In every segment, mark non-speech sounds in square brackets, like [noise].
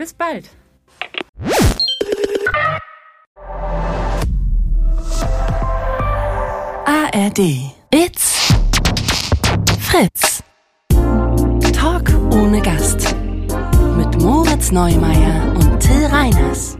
Bis bald! ARD. It's Fritz. Talk ohne Gast. Mit Moritz Neumeier und Till Reiners.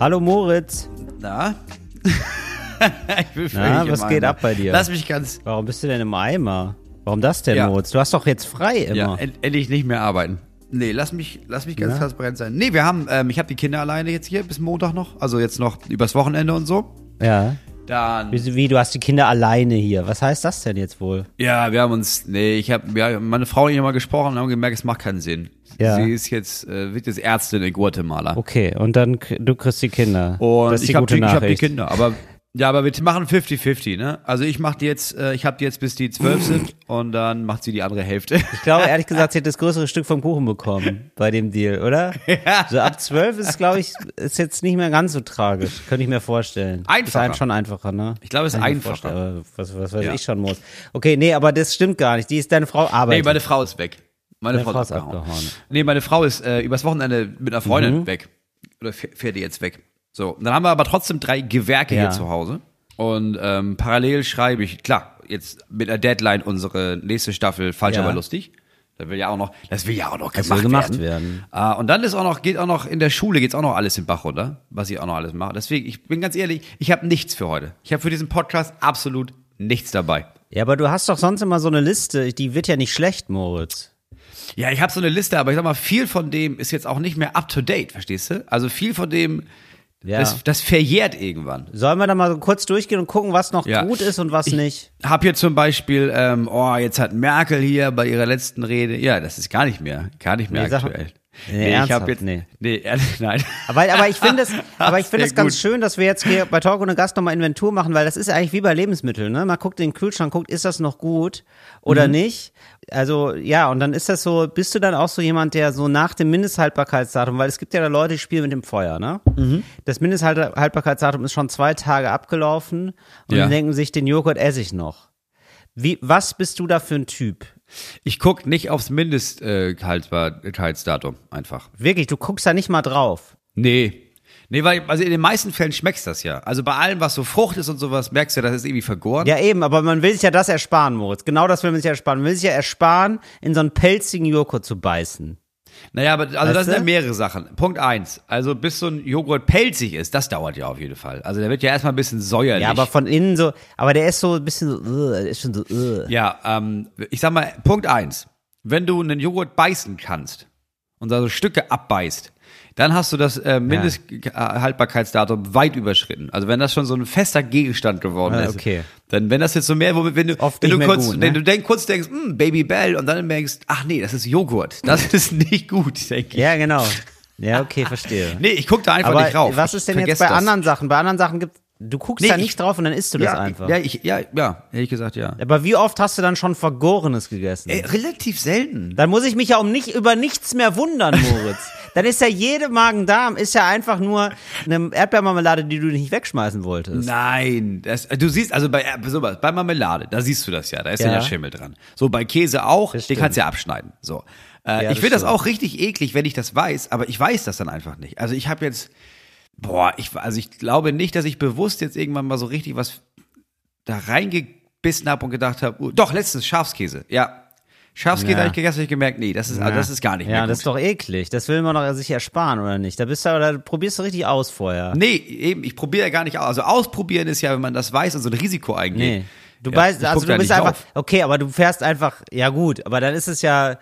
Hallo Moritz. Na? [laughs] ich bin Na, was geht ab bei dir? Lass mich ganz. Warum bist du denn im Eimer? Warum das denn, Ja. Moritz? Du hast doch jetzt frei immer. Ja, end endlich nicht mehr arbeiten. Nee, lass mich, lass mich ganz Ja? transparent sein. Nee, wir haben, ähm, ich habe die Kinder alleine jetzt hier bis Montag noch. Also jetzt noch übers Wochenende und so. Ja. Dann. Wie, wie, du hast die Kinder alleine hier. Was heißt das denn jetzt wohl? Ja, wir haben uns, nee, ich habe, ja, meine Frau und ich haben mal gesprochen und haben gemerkt, es macht keinen Sinn. Ja. Sie ist jetzt, äh, wird jetzt Ärztin in Guatemala. Okay, und dann du kriegst die Kinder. Und das ist die ich habe die, ich hab die. Kinder, aber ja, aber wir machen 50-50, ne? Also ich mache die jetzt, äh, ich habe die jetzt bis die zwölf sind [clears throat] und dann macht sie die andere Hälfte. Ich glaube, ehrlich [laughs] gesagt, sie hat das größere Stück vom Kuchen bekommen bei dem Deal, oder? [laughs] Ja. So ab zwölf ist, glaube ich, ist jetzt nicht mehr ganz so tragisch. Könnte ich mir vorstellen. Ist Einfacher. ein, schon einfacher, ne? Ich glaube, es ist einfacher. aber Was, was weiß Ja. ich schon muss. Okay, nee, aber das stimmt gar nicht. Die ist deine Frau Nee, arbeitet. meine Frau ist weg. Meine Deine Frau, Frau ist ist abgehauen. abgehauen. Nee, meine Frau ist äh, übers Wochenende mit einer Freundin Mhm. weg. Oder fäh- fährt die jetzt weg. So, dann haben wir aber trotzdem drei Gewerke Ja. hier zu Hause. Und ähm, parallel schreibe ich, klar, jetzt mit einer Deadline unsere nächste Staffel Falsch, Ja. aber lustig. Das will ja auch noch, das will ja auch noch gemacht, gemacht werden. werden. Ah, und dann ist auch noch, geht auch noch in der Schule geht's auch noch alles in den Bach runter, was ich auch noch alles mache. Deswegen, ich bin ganz ehrlich, ich habe nichts für heute. Ich habe für diesen Podcast absolut nichts dabei. Ja, aber du hast doch sonst immer so eine Liste, die wird ja nicht schlecht, Moritz. Ja, ich habe so eine Liste, aber ich sag mal, viel von dem ist jetzt auch nicht mehr up to date, verstehst du? Also viel von dem, Ja. das, das verjährt irgendwann. Sollen wir da mal kurz durchgehen und gucken, was noch Ja. gut ist und was nicht? Hab hier zum Beispiel, ähm, oh, jetzt hat Merkel hier bei ihrer letzten Rede, ja, das ist gar nicht mehr, gar nicht mehr Nee, sag- aktuell. Nee, ich ernsthaft? hab jetzt, Nee. nee, ehrlich, [laughs] nein. Aber, aber ich finde es, [laughs] aber ich finde es ganz gut. schön, dass wir jetzt hier bei Talk ohne Gast nochmal Inventur machen, weil das ist eigentlich wie bei Lebensmitteln, ne? Man guckt in den Kühlschrank, guckt, ist das noch gut oder Mhm. nicht? Also, ja, und dann ist das so, bist du dann auch so jemand, der so nach dem Mindesthaltbarkeitsdatum, weil es gibt ja da Leute, die spielen mit dem Feuer, ne? Mhm. Das Mindesthaltbarkeitsdatum ist schon zwei Tage abgelaufen und Ja. denken sich, den Joghurt esse ich noch. Wie, was bist du da für ein Typ? Ich guck nicht aufs Mindesthaltbarkeitsdatum einfach. Wirklich, du guckst da nicht mal drauf. Nee. Nee, weil, also in den meisten Fällen schmeckst das ja. Also bei allem, was so Frucht ist und sowas, merkst du, das ist irgendwie vergoren. Ja, eben, aber man will sich ja das ersparen, Moritz. Genau das will man sich ersparen. Man will sich ja ersparen, in so einen pelzigen Joghurt zu beißen. Naja, aber also Weißt das sind ja mehrere Sachen. Punkt eins, also bis so ein Joghurt pelzig ist, das dauert ja auf jeden Fall. Also der wird ja erstmal ein bisschen säuerlich. Ja, aber von innen so, aber der ist so ein bisschen so, uh, ist schon so, uh. Ja, ähm, ich sag mal, Punkt eins, wenn du einen Joghurt beißen kannst und da so Stücke abbeißt, dann hast du das äh, Mindesthaltbarkeitsdatum weit überschritten. Also wenn das schon so ein fester Gegenstand geworden Ah, ist, okay. dann wenn das jetzt so mehr, womit- wenn du, Oft wenn du kurz, gut, ne? wenn du denk, kurz denkst, hm, Baby Bell und dann merkst, ach nee, das ist Joghurt, das ist nicht gut, denke ich. Ja, genau. Ja, okay, verstehe. [laughs] Nee, ich guck da einfach aber nicht rauf. was ist denn jetzt bei das. anderen Sachen? Bei anderen Sachen gibt, du guckst Nee, da ich- nicht drauf und dann isst du das ja, einfach. Ja, ich, ja, ja, ehrlich gesagt, ja. Aber wie oft hast du dann schon Vergorenes gegessen? Ey, relativ selten. Dann muss ich mich ja um nicht über nichts mehr wundern, Moritz. [laughs] Dann ist ja jede Magen-Darm ist ja einfach nur eine Erdbeermarmelade, die du nicht wegschmeißen wolltest. Nein, das, du siehst, also bei, äh, sowas, bei Marmelade, da siehst du das ja, da ist ja, Ja. der Schimmel dran. So, bei Käse auch, Das den stimmt. kannst du ja abschneiden. So. Äh, Ja, ich das finde das auch richtig eklig, wenn ich das weiß, aber ich weiß das dann einfach nicht. Also ich habe jetzt, boah, ich, also ich glaube nicht, dass ich bewusst jetzt irgendwann mal so richtig was da reingebissen habe und gedacht habe, uh, doch, letztens Schafskäse, ja. Schafskäse Ja. habe ich gegessen, habe ich gemerkt, nee, das ist, also das ist gar nicht ja, mehr gut. das ist doch eklig. Das will man doch sich ersparen, oder nicht? Da bist du, da probierst du richtig aus vorher. Nee, eben, ich probiere ja gar nicht aus. Also ausprobieren ist ja, wenn man das weiß und so ein Risiko eingeht. Nee. Du Ja, weißt, also du bist einfach, drauf. okay, aber du fährst einfach, ja gut, aber dann ist es ja,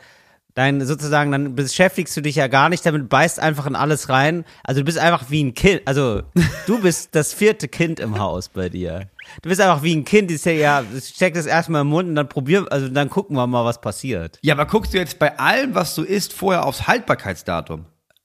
Dein, sozusagen, dann beschäftigst du dich ja gar nicht damit, beißt einfach in alles rein. Also du bist einfach wie ein Kind. Also du [laughs] bist das vierte Kind im Haus bei dir. Du bist einfach wie ein Kind, die ist ja, ja, steck das erstmal im Mund und dann probier, also dann gucken wir mal, was passiert. Ja, aber guckst du jetzt bei allem, was du isst, vorher aufs Haltbarkeitsdatum?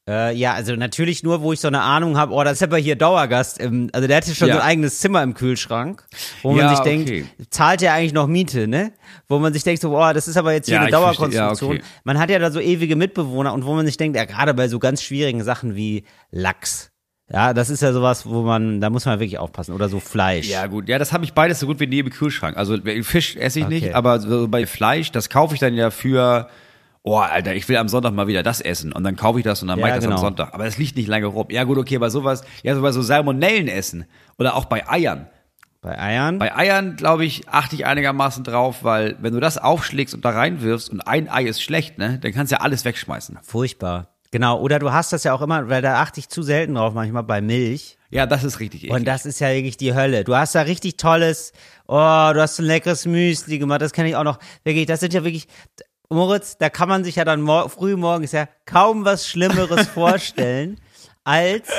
Äh, ja, also natürlich nur, wo ich so eine Ahnung habe, oh, das ist aber hier Dauergast. Im, also der hatte schon Ja. so ein eigenes Zimmer im Kühlschrank, wo man Ja, sich okay. denkt, zahlt ja eigentlich noch Miete, ne? Wo man sich denkt, so, oh, das ist aber jetzt hier Ja, eine. Dauerkonstruktion. Okay. Man hat ja da so ewige Mitbewohner und wo man sich denkt, ja, gerade bei so ganz schwierigen Sachen wie Lachs. Ja, das ist ja sowas, wo man, da muss man wirklich aufpassen. Oder so Fleisch. Ja, gut. Ja, das habe ich beides so gut wie neben Kühlschrank. Also Fisch esse ich Okay. nicht, aber so bei Fleisch, das kaufe ich dann ja für. Oh, Alter, ich will am Sonntag mal wieder das essen. Und dann kaufe ich das und dann Ja, mache ich das genau. am Sonntag. Aber das liegt nicht lange rum. Ja, gut, okay, bei sowas, ja, so bei so Salmonellen essen. Oder auch bei Eiern. Bei Eiern? Bei Eiern, glaube ich, achte ich einigermaßen drauf, weil wenn du das aufschlägst und da reinwirfst und ein Ei ist schlecht, ne, dann kannst du ja alles wegschmeißen. Furchtbar. Genau. Oder du hast das ja auch immer, weil da achte ich zu selten drauf, manchmal bei Milch. Ja, das ist richtig eklig. Und das ist ja wirklich die Hölle. Du hast da richtig tolles, oh, du hast ein leckeres Müsli gemacht, das kenne ich auch noch. Wirklich, das sind ja wirklich, Moritz, da kann man sich ja dann mor früh morgens ja kaum was Schlimmeres [laughs] vorstellen, als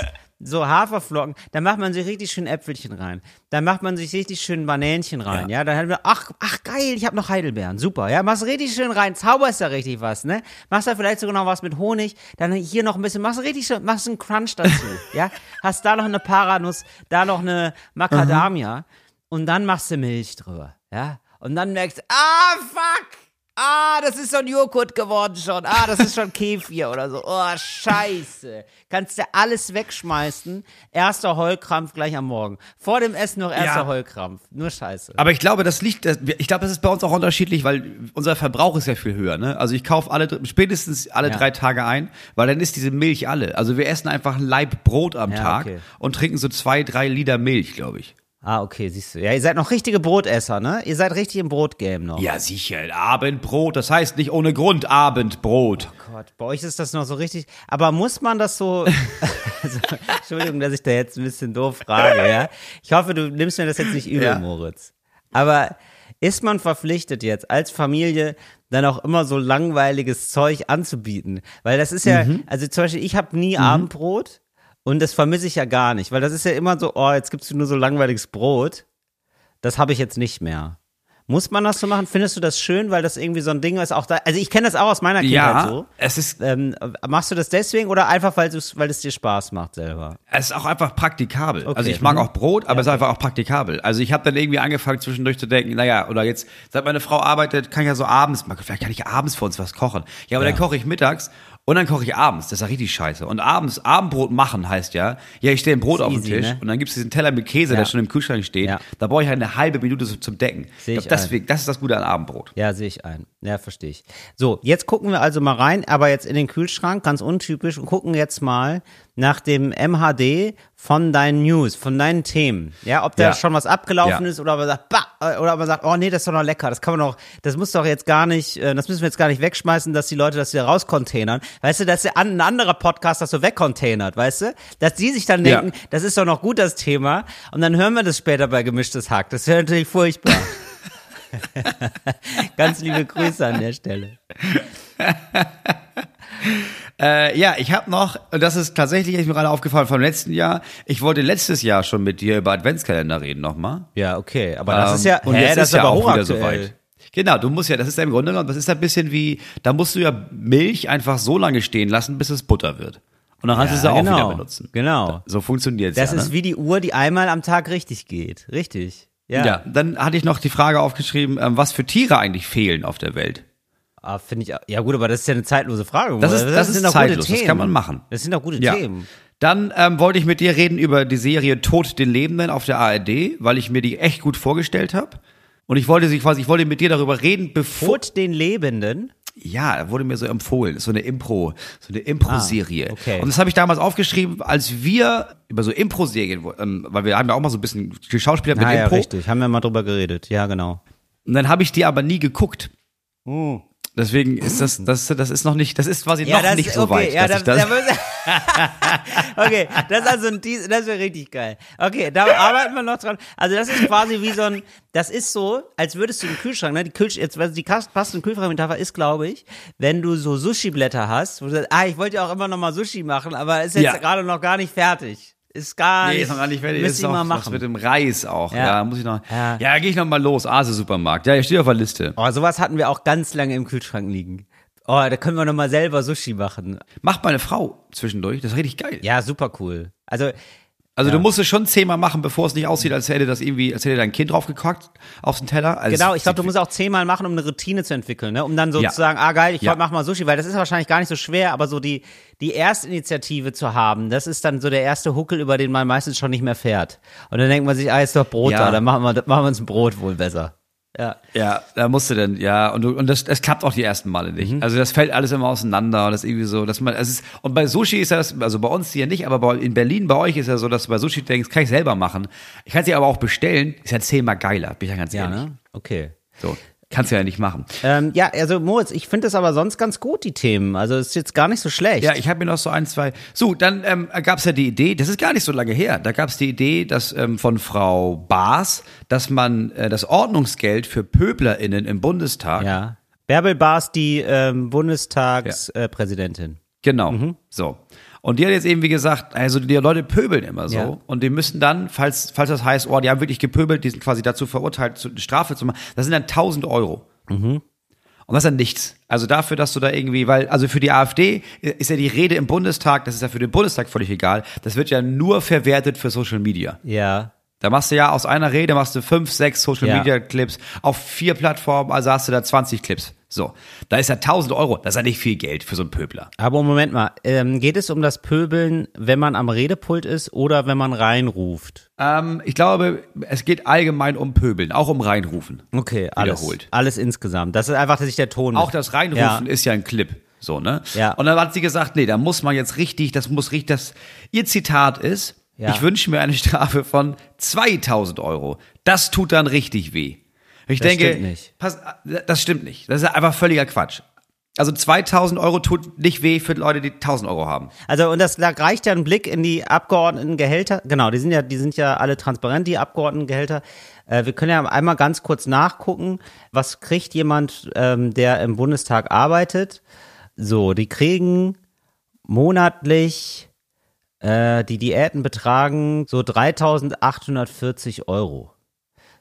so Haferflocken. Da macht man sich richtig schön Äpfelchen rein. Da macht man sich richtig schön Banänchen rein, ja. Dann hat man, ach, ach geil, ich habe noch Heidelbeeren, super, ja. Machst richtig schön rein, zauberst da richtig was, ne? Machst da vielleicht sogar noch was mit Honig, dann hier noch ein bisschen, machst richtig schön, machst einen Crunch dazu, [laughs] ja. Hast da noch eine Paranuss, da noch eine Macadamia und dann machst du Milch drüber, ja. Und dann merkst du, ah, fuck! Ah, das ist so ein Joghurt geworden schon. Ah, das ist schon [laughs] Kefir oder so. Oh, scheiße. Kannst du alles wegschmeißen. Erster Heulkrampf gleich am Morgen. Vor dem Essen noch erster Ja. Heulkrampf. Nur scheiße. Aber ich glaube, das liegt, ich glaube, das ist bei uns auch unterschiedlich, weil unser Verbrauch ist ja viel höher. Ne? Also ich kaufe alle spätestens alle Ja. drei Tage ein, weil dann ist diese Milch alle. Also wir essen einfach ein Laib Brot am Ja, Tag okay. und trinken so zwei, drei Liter Milch, glaube ich. Ah, okay, siehst du. Ja, ihr seid noch richtige Brotesser, ne? Ihr seid richtig im Brotgame noch. Ja, sicher. Abendbrot, das heißt nicht ohne Grund Abendbrot. Gott, bei euch ist das noch so richtig. Aber muss man das so. [laughs] also, Entschuldigung, dass ich da jetzt ein bisschen doof frage, ja? Ich hoffe, du nimmst mir das jetzt nicht übel, Ja. Moritz. Aber ist man verpflichtet jetzt als Familie dann auch immer so langweiliges Zeug anzubieten? Weil das ist ja, also zum Beispiel, ich habe nie Abendbrot und das vermisse ich ja gar nicht, weil das ist ja immer so, oh, jetzt gibst du nur so langweiliges Brot. Das habe ich jetzt nicht mehr. Muss man das so machen? Findest du das schön, weil das irgendwie so ein Ding ist? Auch da, also ich kenne das auch aus meiner Kindheit Ja, so. es ist, Ähm, machst du das deswegen oder einfach, weil, du's- weil es dir Spaß macht selber? es ist auch einfach praktikabel. Okay. Also ich mag Mhm. auch Brot, aber es ist einfach auch praktikabel. Also ich habe dann irgendwie angefangen zwischendurch zu denken, naja, oder jetzt, seit meine Frau arbeitet, kann ich ja so abends, vielleicht kann ich abends für uns was kochen. Ja, aber dann koche ich mittags und dann koche ich abends. Das ist ja richtig scheiße. Und abends, Abendbrot machen heißt ja, ja, ich stelle ein Brot auf den easy, Tisch ne? und dann gibt's diesen Teller mit Käse, Ja. der schon im Kühlschrank steht. Ja. Da brauche ich halt eine halbe Minute zum Decken. Seh ich glaub, deswegen, das ist das Gute an Abendbrot. Ja, sehe ich ein. Ja, verstehe ich. So, jetzt gucken wir also mal rein, aber jetzt in den Kühlschrank, ganz untypisch, und gucken jetzt mal nach dem MHD von deinen News, von deinen Themen. Ja, ob da Ja. schon was abgelaufen Ja. ist oder man sagt, bah, äh, oder man sagt, oh nee, das ist doch noch lecker, das kann man doch, das muss doch jetzt gar nicht, äh, das müssen wir jetzt gar nicht wegschmeißen, dass die Leute das wieder rauscontainern. Weißt du, dass ein anderer Podcast das so wegcontainert, weißt du? Dass die sich dann Ja. denken, das ist doch noch gut, das Thema, und dann hören wir das später bei Gemischtes Hack. Das wäre natürlich furchtbar. [laughs] [laughs] Ganz liebe Grüße an der Stelle. [laughs] Äh, ja, ich habe noch, und das ist tatsächlich ist mir gerade aufgefallen vom letzten Jahr, ich wollte letztes Jahr schon mit dir über Adventskalender reden nochmal. Ja, okay, aber das Ähm, ist ja, und hä, jetzt das ist ja aber auch wieder soweit. Genau, du musst ja, das ist ja im Grunde genommen, das ist ja ein bisschen wie, da musst du ja Milch einfach so lange stehen lassen, bis es Butter wird. Und dann kannst du Ja, sie auch genau, wieder benutzen. genau. So funktioniert's Das ja. ist ne? wie die Uhr, die einmal am Tag richtig geht. Richtig. Ja. ja. dann hatte ich noch die Frage aufgeschrieben, ähm, was für Tiere eigentlich fehlen auf der Welt. Ah, finde ich, ja gut, aber das ist ja eine zeitlose Frage. Das ist- das sind ist zeitlos, gute das kann man machen. Das sind doch gute Ja. Themen. Dann ähm, wollte ich mit dir reden über die Serie Tod den Lebenden auf der ARD, weil ich mir die echt gut vorgestellt habe. Und ich wollte sie quasi, ich wollte mit dir darüber reden, bevor. Tod den Lebenden. Ja, wurde mir so empfohlen, so eine Impro, so eine Impro-Serie. Ah, okay. Und das habe ich damals aufgeschrieben, als wir über so Impro-Serien, ähm, weil wir haben ja auch mal so ein bisschen geschauspielert mit Ah, ja, Impro. richtig. Haben wir mal drüber geredet. Ja, genau. Und dann habe ich die aber nie geguckt. Hm. Deswegen ist das, das, das ist noch nicht, das ist quasi Ja, noch nicht so okay, weit. Ja, dass das, ich das, da [laughs] okay, das ist also ein, das wäre richtig geil. Okay, da arbeiten wir noch dran. Also das ist quasi wie so ein, das ist so, als würdest du im Kühlschrank, ne, die Kühlsch jetzt, also die und Kühlschrankmetapher ist, glaube ich, wenn du so Sushi-Blätter hast, wo du sagst, ah, ich wollte ja auch immer noch mal Sushi machen, aber ist jetzt Ja. gerade noch gar nicht fertig. Ist gar Nee, nicht. ist noch gar nicht fertig. Müsste Ist ich noch mal was machen. mit dem Reis auch. Ja. Ja, muss ich noch. Ja. Ja, gehe ich noch mal los. Ase Supermarkt. Ja, ich stehe auf der Liste. Oh, sowas hatten wir auch ganz lange im Kühlschrank liegen. Oh, da können wir noch mal selber Sushi machen. Macht meine Frau zwischendurch. Das ist richtig geil. Ja, super cool. Also, Also Ja. du musst es schon zehnmal machen, bevor es nicht aussieht, als hätte das irgendwie, als hätte dein Kind draufgekackt auf den Teller. Also Genau, ich glaube, du musst auch zehnmal machen, um eine Routine zu entwickeln, ne? um dann Ja. sozusagen, ah geil, ich Ja. mach mal Sushi, weil das ist wahrscheinlich gar nicht so schwer, aber so die, die Erstinitiative zu haben, das ist dann so der erste Huckel, über den man meistens schon nicht mehr fährt. Und dann denkt man sich, ah, ist doch Brot Ja. da, dann machen wir, machen wir uns ein Brot wohl besser. Ja. Ja, da musst du dann, ja, und, du, und das, das klappt auch die ersten Male nicht. Mhm. Also das fällt alles immer auseinander und das ist irgendwie so, dass man, es ist, und bei Sushi ist das, also bei uns hier nicht, aber bei, in Berlin bei euch ist ja so, dass du bei Sushi denkst, kann ich selber machen. Ich kann sie aber auch bestellen, ist ja zehnmal geiler, bin ich ja ganz Ja, ehrlich. ne? Okay. So, kannst du ja nicht machen. Ähm, ja, also Moritz, ich finde das aber sonst ganz gut, die Themen. Also ist jetzt gar nicht so schlecht. Ja, ich habe mir noch so ein, zwei. So, dann ähm, gab es ja die Idee, das ist gar nicht so lange her, da gab es die Idee, dass ähm, von Frau Baas, dass man äh, das Ordnungsgeld für PöblerInnen im Bundestag ja. Bärbel Baas, die ähm, Bundestagspräsidentin. Präsidentin. Genau. Mhm. So. Und die hat jetzt eben wie gesagt, also die Leute pöbeln immer so. Ja. Und die müssen dann, falls, falls das heißt, oh, die haben wirklich gepöbelt, die sind quasi dazu verurteilt, zu, eine Strafe zu machen, das sind dann 1000 Euro. Mhm. Und das ist dann nichts. Also dafür, dass du da irgendwie, weil, also für die AfD ist ja die Rede im Bundestag, das ist ja für den Bundestag völlig egal, das wird ja nur verwertet für Social Media. Ja. Da machst du ja aus einer Rede machst du fünf, sechs Social Ja. Media Clips auf vier Plattformen, also hast du da 20 Clips. So. Da ist ja 1000 Euro. Das ist ja nicht viel Geld für so einen Pöbler. Aber Moment mal, ähm, geht es um das Pöbeln, wenn man am Redepult ist oder wenn man reinruft? Ähm, ich glaube, es geht allgemein um Pöbeln, auch um Reinrufen. Okay, alles. Wiederholt. Alles insgesamt. Das ist einfach, dass sich der Ton. Auch das Reinrufen Ja. ist ja ein Clip. So, ne? Ja. Und dann hat sie gesagt, nee, da muss man jetzt richtig, das muss richtig, das, ihr Zitat ist, Ja. ich wünsche mir eine Strafe von 2000 Euro. Das tut dann richtig weh. Ich Das denke, stimmt nicht. Pass, das stimmt nicht. Das ist einfach völliger Quatsch. Also 2000 Euro tut nicht weh für Leute, die 1000 Euro haben. Also und das da reicht ja ein Blick in die Abgeordnetengehälter. Genau, die sind ja, die sind ja alle transparent, die Abgeordnetengehälter. Äh, wir können ja einmal ganz kurz nachgucken, was kriegt jemand, ähm, der im Bundestag arbeitet. So, die kriegen monatlich, äh, die Diäten betragen so 3.840 Euro.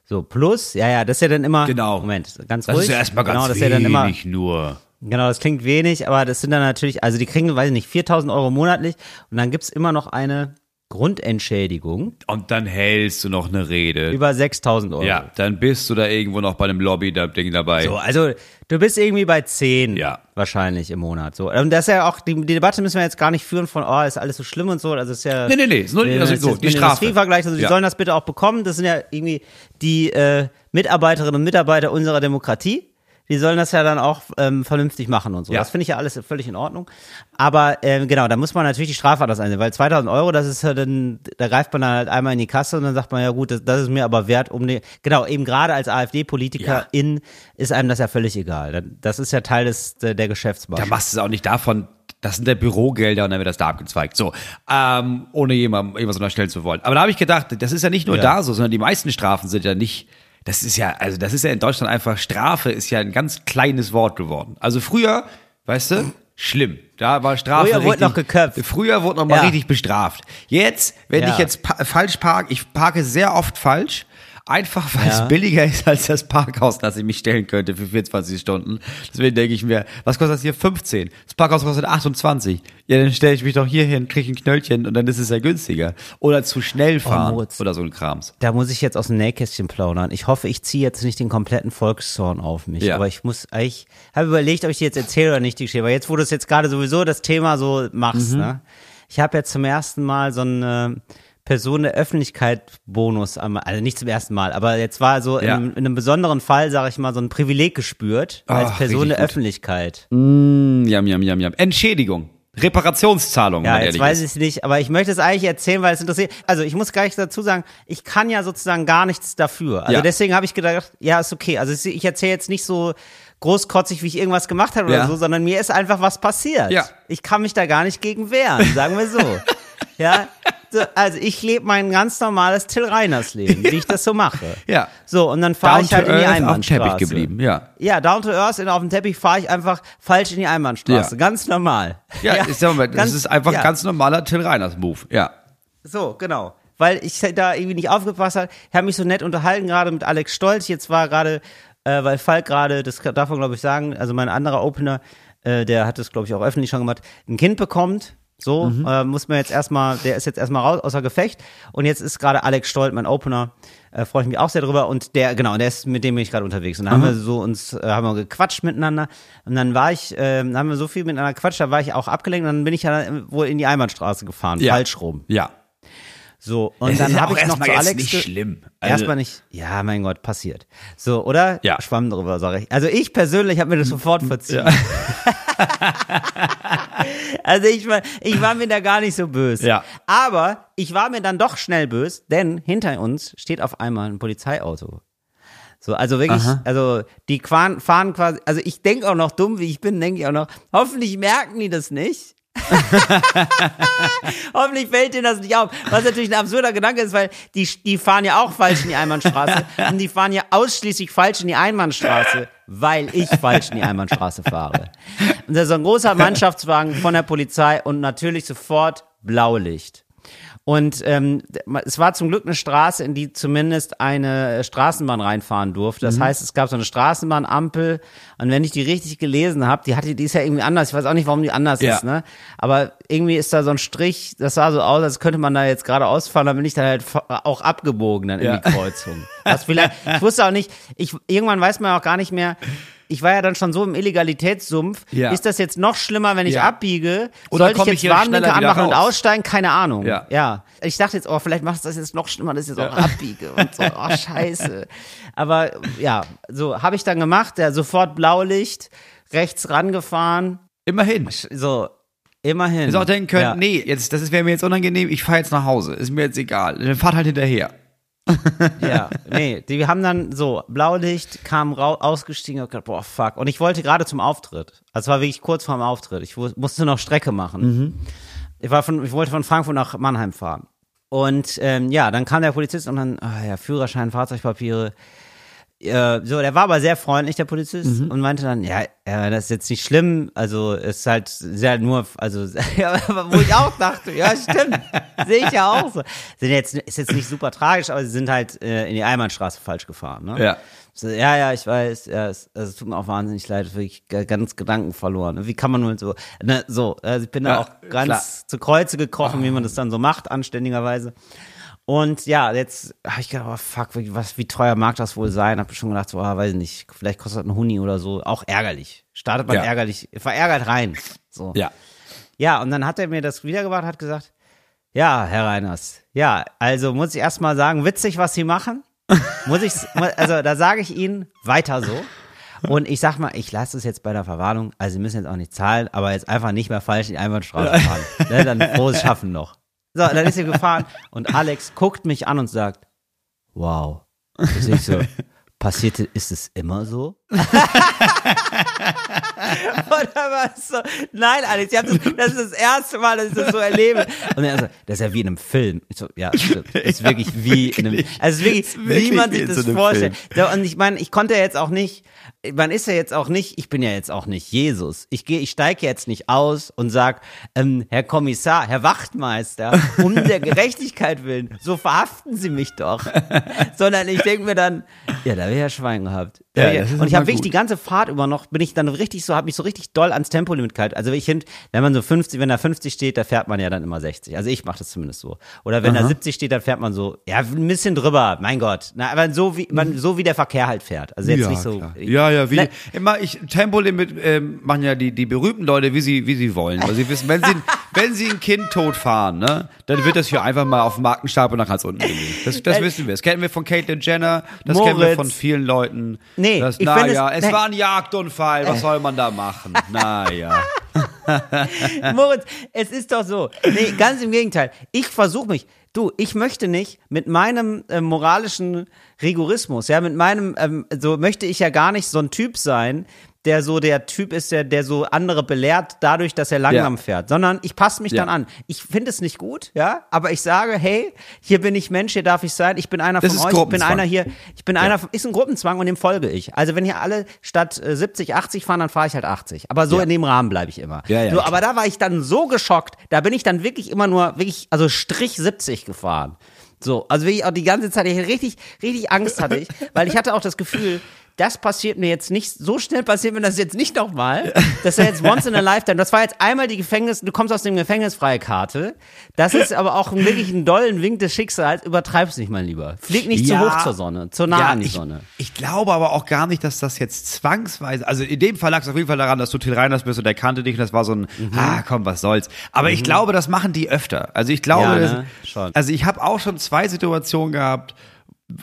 So, plus, ja, ja, das ist ja dann immer, Genau. Moment, ganz Das ruhig. ist ja erstmal ganz genau, das ist ja dann immer, nur. Genau, das klingt wenig, aber das sind dann natürlich, also die kriegen, weiß ich nicht, 4000 Euro monatlich und dann gibt's immer noch eine Grundentschädigung Und dann hältst du noch eine Rede. über 6000 Euro. ja, dann bist du da irgendwo noch bei einem Lobby-Ding dabei. So, also du bist irgendwie bei 10 Ja. wahrscheinlich im Monat. So, und das ist ja auch, die, die Debatte müssen wir jetzt gar nicht führen von, oh, ist alles so schlimm und so. Also es ist ja. Nee, nee, nee, ist nur- also so, die Strafe. Also die Ja. sollen das bitte auch bekommen. Das sind ja irgendwie die äh, Mitarbeiterinnen und Mitarbeiter unserer Demokratie. Die sollen das ja dann auch ähm, vernünftig machen und so. Ja. Das finde ich ja alles völlig in Ordnung. Aber ähm, genau, da muss man natürlich die Strafe anders einsehen, weil 2000 Euro, das ist ja dann, da greift man dann halt einmal in die Kasse und dann sagt man ja gut, das, das ist mir aber wert, um die, genau, eben gerade als AfD-Politikerin ist einem das ja völlig egal. Das ist ja Teil des der, der. Da machst du es auch nicht davon, das sind der Bürogelder und dann wird das da abgezweigt. So, ähm, ohne jemandem irgendwas unterstellen zu wollen. Aber da habe ich gedacht, das ist ja nicht nur Ja. da so, sondern die meisten Strafen sind ja nicht, das ist ja, also das ist ja in Deutschland einfach, Strafe ist ja ein ganz kleines Wort geworden. Also früher, weißt du, schlimm. Da war Strafe Früher wurde richtig, noch geköpft. Früher wurde noch mal Ja. richtig bestraft. Jetzt, wenn Ja. ich jetzt pa falsch parke, ich parke sehr oft falsch, Einfach weil Ja. es billiger ist als das Parkhaus, das ich mich stellen könnte für 24 Stunden. Deswegen denke ich mir, was kostet das hier? 15. Das Parkhaus kostet 28. Ja, dann stelle ich mich doch hier hin, kriege ein Knöllchen und dann ist es ja günstiger. Oder zu schnell fahren Moritz. oder so ein Krams. Da muss ich jetzt aus dem Nähkästchen plaudern. Ich hoffe, ich ziehe jetzt nicht den kompletten Volkszorn auf mich. Ja. Aber ich muss, ich habe überlegt, ob ich die jetzt erzähle oder nicht, die Geschichte. Aber jetzt, wo du es jetzt gerade sowieso das Thema so machst, ne? Ich habe jetzt zum ersten Mal so eine Person der Öffentlichkeit Bonus, also nicht zum ersten Mal, aber jetzt war so Ja. in, in einem besonderen Fall, sage ich mal, so ein Privileg gespürt als Ach, Person der gut. Öffentlichkeit. Mm, jam, jam, jam, jam. Entschädigung. Reparationszahlung, Ja, jetzt weiß ich es nicht, aber ich möchte es eigentlich erzählen, weil es interessiert. Also ich muss gleich dazu sagen, ich kann ja sozusagen gar nichts dafür. Also Ja. deswegen habe ich gedacht, ja, ist okay. Also ich erzähle jetzt nicht so großkotzig, wie ich irgendwas gemacht habe oder Ja. so, sondern mir ist einfach was passiert. Ja. Ich kann mich da gar nicht gegen wehren, sagen wir so. [laughs] ja. So, also ich lebe mein ganz normales Till Reiners Leben, wie ich das so mache. Ja. So, und dann fahre ich halt in die earth auf dem Einbahnstraße. Teppich geblieben, ja. Ja, down to earth, in, auf dem Teppich fahre ich einfach falsch in die Einbahnstraße. Ja. Ganz normal. Ja, ich sag mal, das ganz- ist einfach ja. ganz normaler Till Reiners Move. Ja. So, genau. Weil ich da irgendwie nicht aufgepasst habe. Ich habe mich so nett unterhalten gerade mit Alex Stolz. Jetzt war gerade, äh, weil Falk gerade, das darf man glaube ich sagen, also mein anderer Opener, äh, der hat das glaube ich auch öffentlich schon gemacht, ein Kind bekommt. So, Mhm. äh, muss man jetzt erstmal, der ist jetzt erstmal raus außer Gefecht. Und jetzt ist gerade Alex Stolt, mein Opener, äh, freue ich mich auch sehr drüber. Und der, genau, der ist, mit dem bin ich gerade unterwegs. Und da haben wir so uns, äh, haben wir gequatscht miteinander. Und dann war ich, äh, dann haben wir so viel miteinander gequatscht, da war ich auch abgelenkt. Und dann bin ich ja wohl in die Einbahnstraße gefahren, ja. falsch rum. Ja. So, und dann ja habe ich noch zu Alex. nicht schlimm. Also- erstmal nicht. Ja, mein Gott, passiert. So, oder? Ja. Schwamm drüber, sag ich. Also ich persönlich habe mir das sofort verziehen. [laughs] also ich war, ich war mir da gar nicht so böse. Ja. Aber ich war mir dann doch schnell böse, denn hinter uns steht auf einmal ein Polizeiauto. So, also wirklich, also die fahren, fahren quasi, also ich denke auch noch dumm, wie ich bin, denke ich auch noch, hoffentlich merken die das nicht. [laughs] Hoffentlich fällt denen das nicht auf. Was natürlich ein absurder Gedanke ist, weil die, die fahren ja auch falsch in die Einbahnstraße. und die fahren ja ausschließlich falsch in die Einbahnstraße, weil ich falsch in die Einbahnstraße fahre. Und da ist so ein großer Mannschaftswagen von der Polizei und natürlich sofort Blaulicht. Und ähm, es war zum Glück eine Straße, in die zumindest eine Straßenbahn reinfahren durfte. Das heißt, es gab so eine Straßenbahnampel. Und wenn ich die richtig gelesen habe, die hatte, die ist ja irgendwie anders. Ich weiß auch nicht, warum die anders Ja. ist, ne? Aber irgendwie ist da so ein Strich, das sah so aus, als könnte man da jetzt gerade ausfahren, dann bin ich dann halt fa- auch abgebogen dann in Ja. die Kreuzung. Was vielleicht, ich wusste auch nicht, ich, irgendwann weiß man auch gar nicht mehr, ich war ja dann schon so im Illegalitätssumpf. Ja. Ist das jetzt noch schlimmer, wenn ich Ja. abbiege? Oder Sollte ich ich jetzt Warnblinker anmachen und aussteigen? Keine Ahnung. Ja. ja. Ich dachte jetzt, oh, vielleicht macht es das jetzt noch schlimmer, dass ich jetzt auch abbiege und so. Oh, [laughs] scheiße. Aber ja, so habe ich dann gemacht. Der sofort Blaulicht, rechts rangefahren. Immerhin. So, immerhin. Hätte auch denken können, ja. nee, jetzt, das wäre mir jetzt unangenehm, ich fahre jetzt nach Hause. Ist mir jetzt egal. Dann fahrt halt hinterher. Ja, nee, die haben dann so, Blaulicht, kam rau ausgestiegen und gedacht, boah, fuck. Und ich wollte gerade zum Auftritt. Also es war wirklich kurz vorm Auftritt. Ich musste noch Strecke machen. Ich, war von, ich wollte von Frankfurt nach Mannheim fahren. Und ähm, ja, dann kam der Polizist und dann, ah ja, Führerschein, Fahrzeugpapiere. Äh, so, der war aber sehr freundlich, der Polizist, und meinte dann, ja, ja, das ist jetzt nicht schlimm, also es ist halt sehr nur, also [laughs] wo ich auch dachte, ja, stimmt, sehe ich ja auch so. Sind jetzt, ist jetzt nicht super tragisch, aber sie sind halt äh, in die Einbahnstraße falsch gefahren, ne? Ja. So, ja, ja, ich weiß, ja, es, also, es tut mir auch wahnsinnig leid, wirklich ganz Gedanken verloren. Wie kann man nur so, ne, so, also ich bin da Ja, auch ganz klar. zu Kreuze gekrochen, wie man das dann so macht, anständigerweise. Und ja, jetzt habe ich gedacht, oh fuck, wie, was, wie teuer mag das wohl sein? Hab schon gedacht, so, ah, weiß ich nicht, vielleicht kostet ein Huni oder so. Auch ärgerlich. Startet man Ja. ärgerlich, verärgert rein. So. Ja. Ja, und dann hat er mir das wiedergebracht, hat gesagt, ja, Herr Reiners, ja, also muss ich erstmal sagen, witzig, was Sie machen. Muss ich, also da sage ich Ihnen, weiter so. Und ich sag mal, ich lasse es jetzt bei der Verwarnung, also Sie müssen jetzt auch nicht zahlen, aber jetzt einfach nicht mehr falsch in die Einbahnstraße fahren. ne, dann frohes Schaffen noch. So, dann ist er gefahren und Alex guckt mich an und sagt, wow. Das ich so, [laughs] passierte, ist es immer so? [laughs] War es so, nein, Alex, ich das, das ist das erste Mal, dass ich das so erlebe. Und er so, das ist ja wie in einem Film. Ich so, ja, stimmt. Das ist [laughs] wirklich wie in einem, also wirklich, Ist wirklich wie man sich das so vorstellt. So, und ich meine, ich konnte ja jetzt auch nicht, man ist ja jetzt auch nicht, ich bin ja jetzt auch nicht Jesus. Ich gehe, ich steige jetzt nicht aus und sag, ähm, Herr Kommissar, Herr Wachtmeister, [laughs] um der Gerechtigkeit willen, so verhaften Sie mich doch. Sondern ich denke mir dann, ja, da wäre ja Schwein gehabt. Ja, und ich habe wirklich die ganze Fahrt über noch, bin ich dann richtig so, habe mich so richtig doll ans Tempolimit gehalten. Also ich finde, wenn man so 50, wenn da 50 steht, da fährt man ja dann immer 60. Also ich mache das zumindest so. Oder wenn da 70 steht, dann fährt man so, ja, ein bisschen drüber, mein Gott. Na, aber so wie, man, so wie der Verkehr halt fährt. Also jetzt ja, nicht so. klar. Ja, ja, wie Ne, immer ich Tempolimit ähm, machen ja die die berühmten Leute, wie sie wie sie wollen, weil sie wissen, wenn sie [laughs] wenn sie ein Kind totfahren, ne, dann wird das hier einfach mal auf den Markenstab und nach ganz unten gelegt. Das, das wissen wir. Das kennen wir von Caitlyn Jenner, das kennen wir Moritz. von vielen Leuten. Nee, das, ich na find es- es nee. war ein Jagdunfall, was soll man da machen? Naja. [laughs] Moritz, es ist doch so. Nee, ganz im Gegenteil. Ich versuche mich. Du, ich möchte nicht mit meinem äh, moralischen Rigorismus, ja, mit meinem, ähm, so möchte ich ja gar nicht so ein Typ sein, der so der Typ ist, der, der so andere belehrt dadurch, dass er langsam Ja. fährt, sondern ich passe mich Ja. dann an. Ich finde es nicht gut, ja, aber ich sage, hey, hier bin ich Mensch, hier darf ich sein, ich bin einer Das von euch, ich bin einer hier, ich bin einer, von- ist ein Gruppenzwang und dem folge ich. Also wenn hier alle statt äh, 70, 80 fahren, dann fahre ich halt 80. Aber so Ja. in dem Rahmen bleibe ich immer. Ja, ja, so, aber da war ich dann so geschockt, da bin ich dann wirklich immer nur, wirklich, also Strich 70 gefahren. So, also wirklich auch die ganze Zeit, ich richtig, richtig Angst hatte ich, weil ich hatte auch das Gefühl, das passiert mir jetzt nicht, so schnell passiert mir das jetzt nicht nochmal. Das ist ja jetzt once in a lifetime. Das war jetzt einmal die Gefängnis, du kommst aus dem Gefängnisfreie Karte. Das ist aber auch wirklich ein dollen Wink des Schicksals. Übertreib's nicht, mein Lieber. Flieg nicht zu Ja. hoch zur Sonne, zu nah an die ich, Sonne. Ich glaube aber auch gar nicht, dass das jetzt zwangsweise, also in dem Fall lag es auf jeden Fall daran, dass du Till Reiners bist und der kannte dich und das war so ein, Mhm. ah komm, was soll's. Aber ich glaube, das machen die öfter. Also ich glaube, Ja, das, ne? Schon. also ich habe auch schon zwei Situationen gehabt,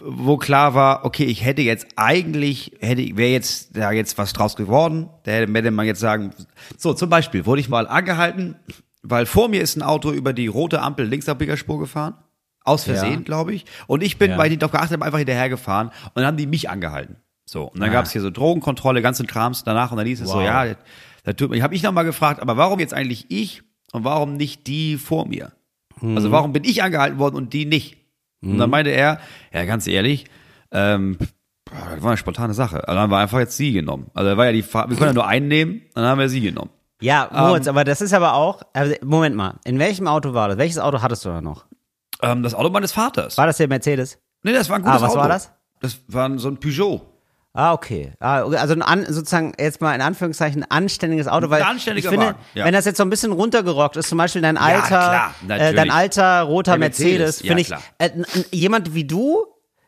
wo klar war, okay, ich hätte jetzt eigentlich, hätte, wäre jetzt da jetzt was draus geworden, da hätte man jetzt sagen, so zum Beispiel wurde ich mal angehalten, weil vor mir ist ein Auto über die rote Ampel Linksabbiegerspur gefahren, aus Versehen, Ja. glaube ich, und ich bin, Ja. weil ich nicht darauf geachtet habe, einfach hinterhergefahren und dann haben die mich angehalten. So, und dann Ah. gab's hier so Drogenkontrolle, ganzen Krams danach und dann hieß es so, Wow. ja, da tut mir, ich habe ich nochmal gefragt, aber warum jetzt eigentlich ich und warum nicht die vor mir? Mhm. Also warum bin ich angehalten worden und die nicht? Und dann meinte er, ja, ganz ehrlich, ähm, boah, das war eine spontane Sache. Also dann haben wir einfach jetzt sie genommen. Also war ja die Fahrt, wir können ja nur einen nehmen, dann haben wir sie genommen. Ja, Moritz, aber das ist aber auch, also, Moment mal, in welchem Auto war das? Welches Auto hattest du da noch? Ähm, das Auto meines Vaters. War das der Mercedes? nee, das war ein gutes Ah, was Auto. war das? Das war so ein Peugeot. Ah, okay. Ah, also ein an, sozusagen jetzt mal in Anführungszeichen ein anständiges Auto, weil ich finde, Wagen, ja. wenn das jetzt so ein bisschen runtergerockt ist, zum Beispiel dein alter, klar, äh, dein alter roter Der Mercedes, Mercedes, ja, finde ich, äh, jemand wie du,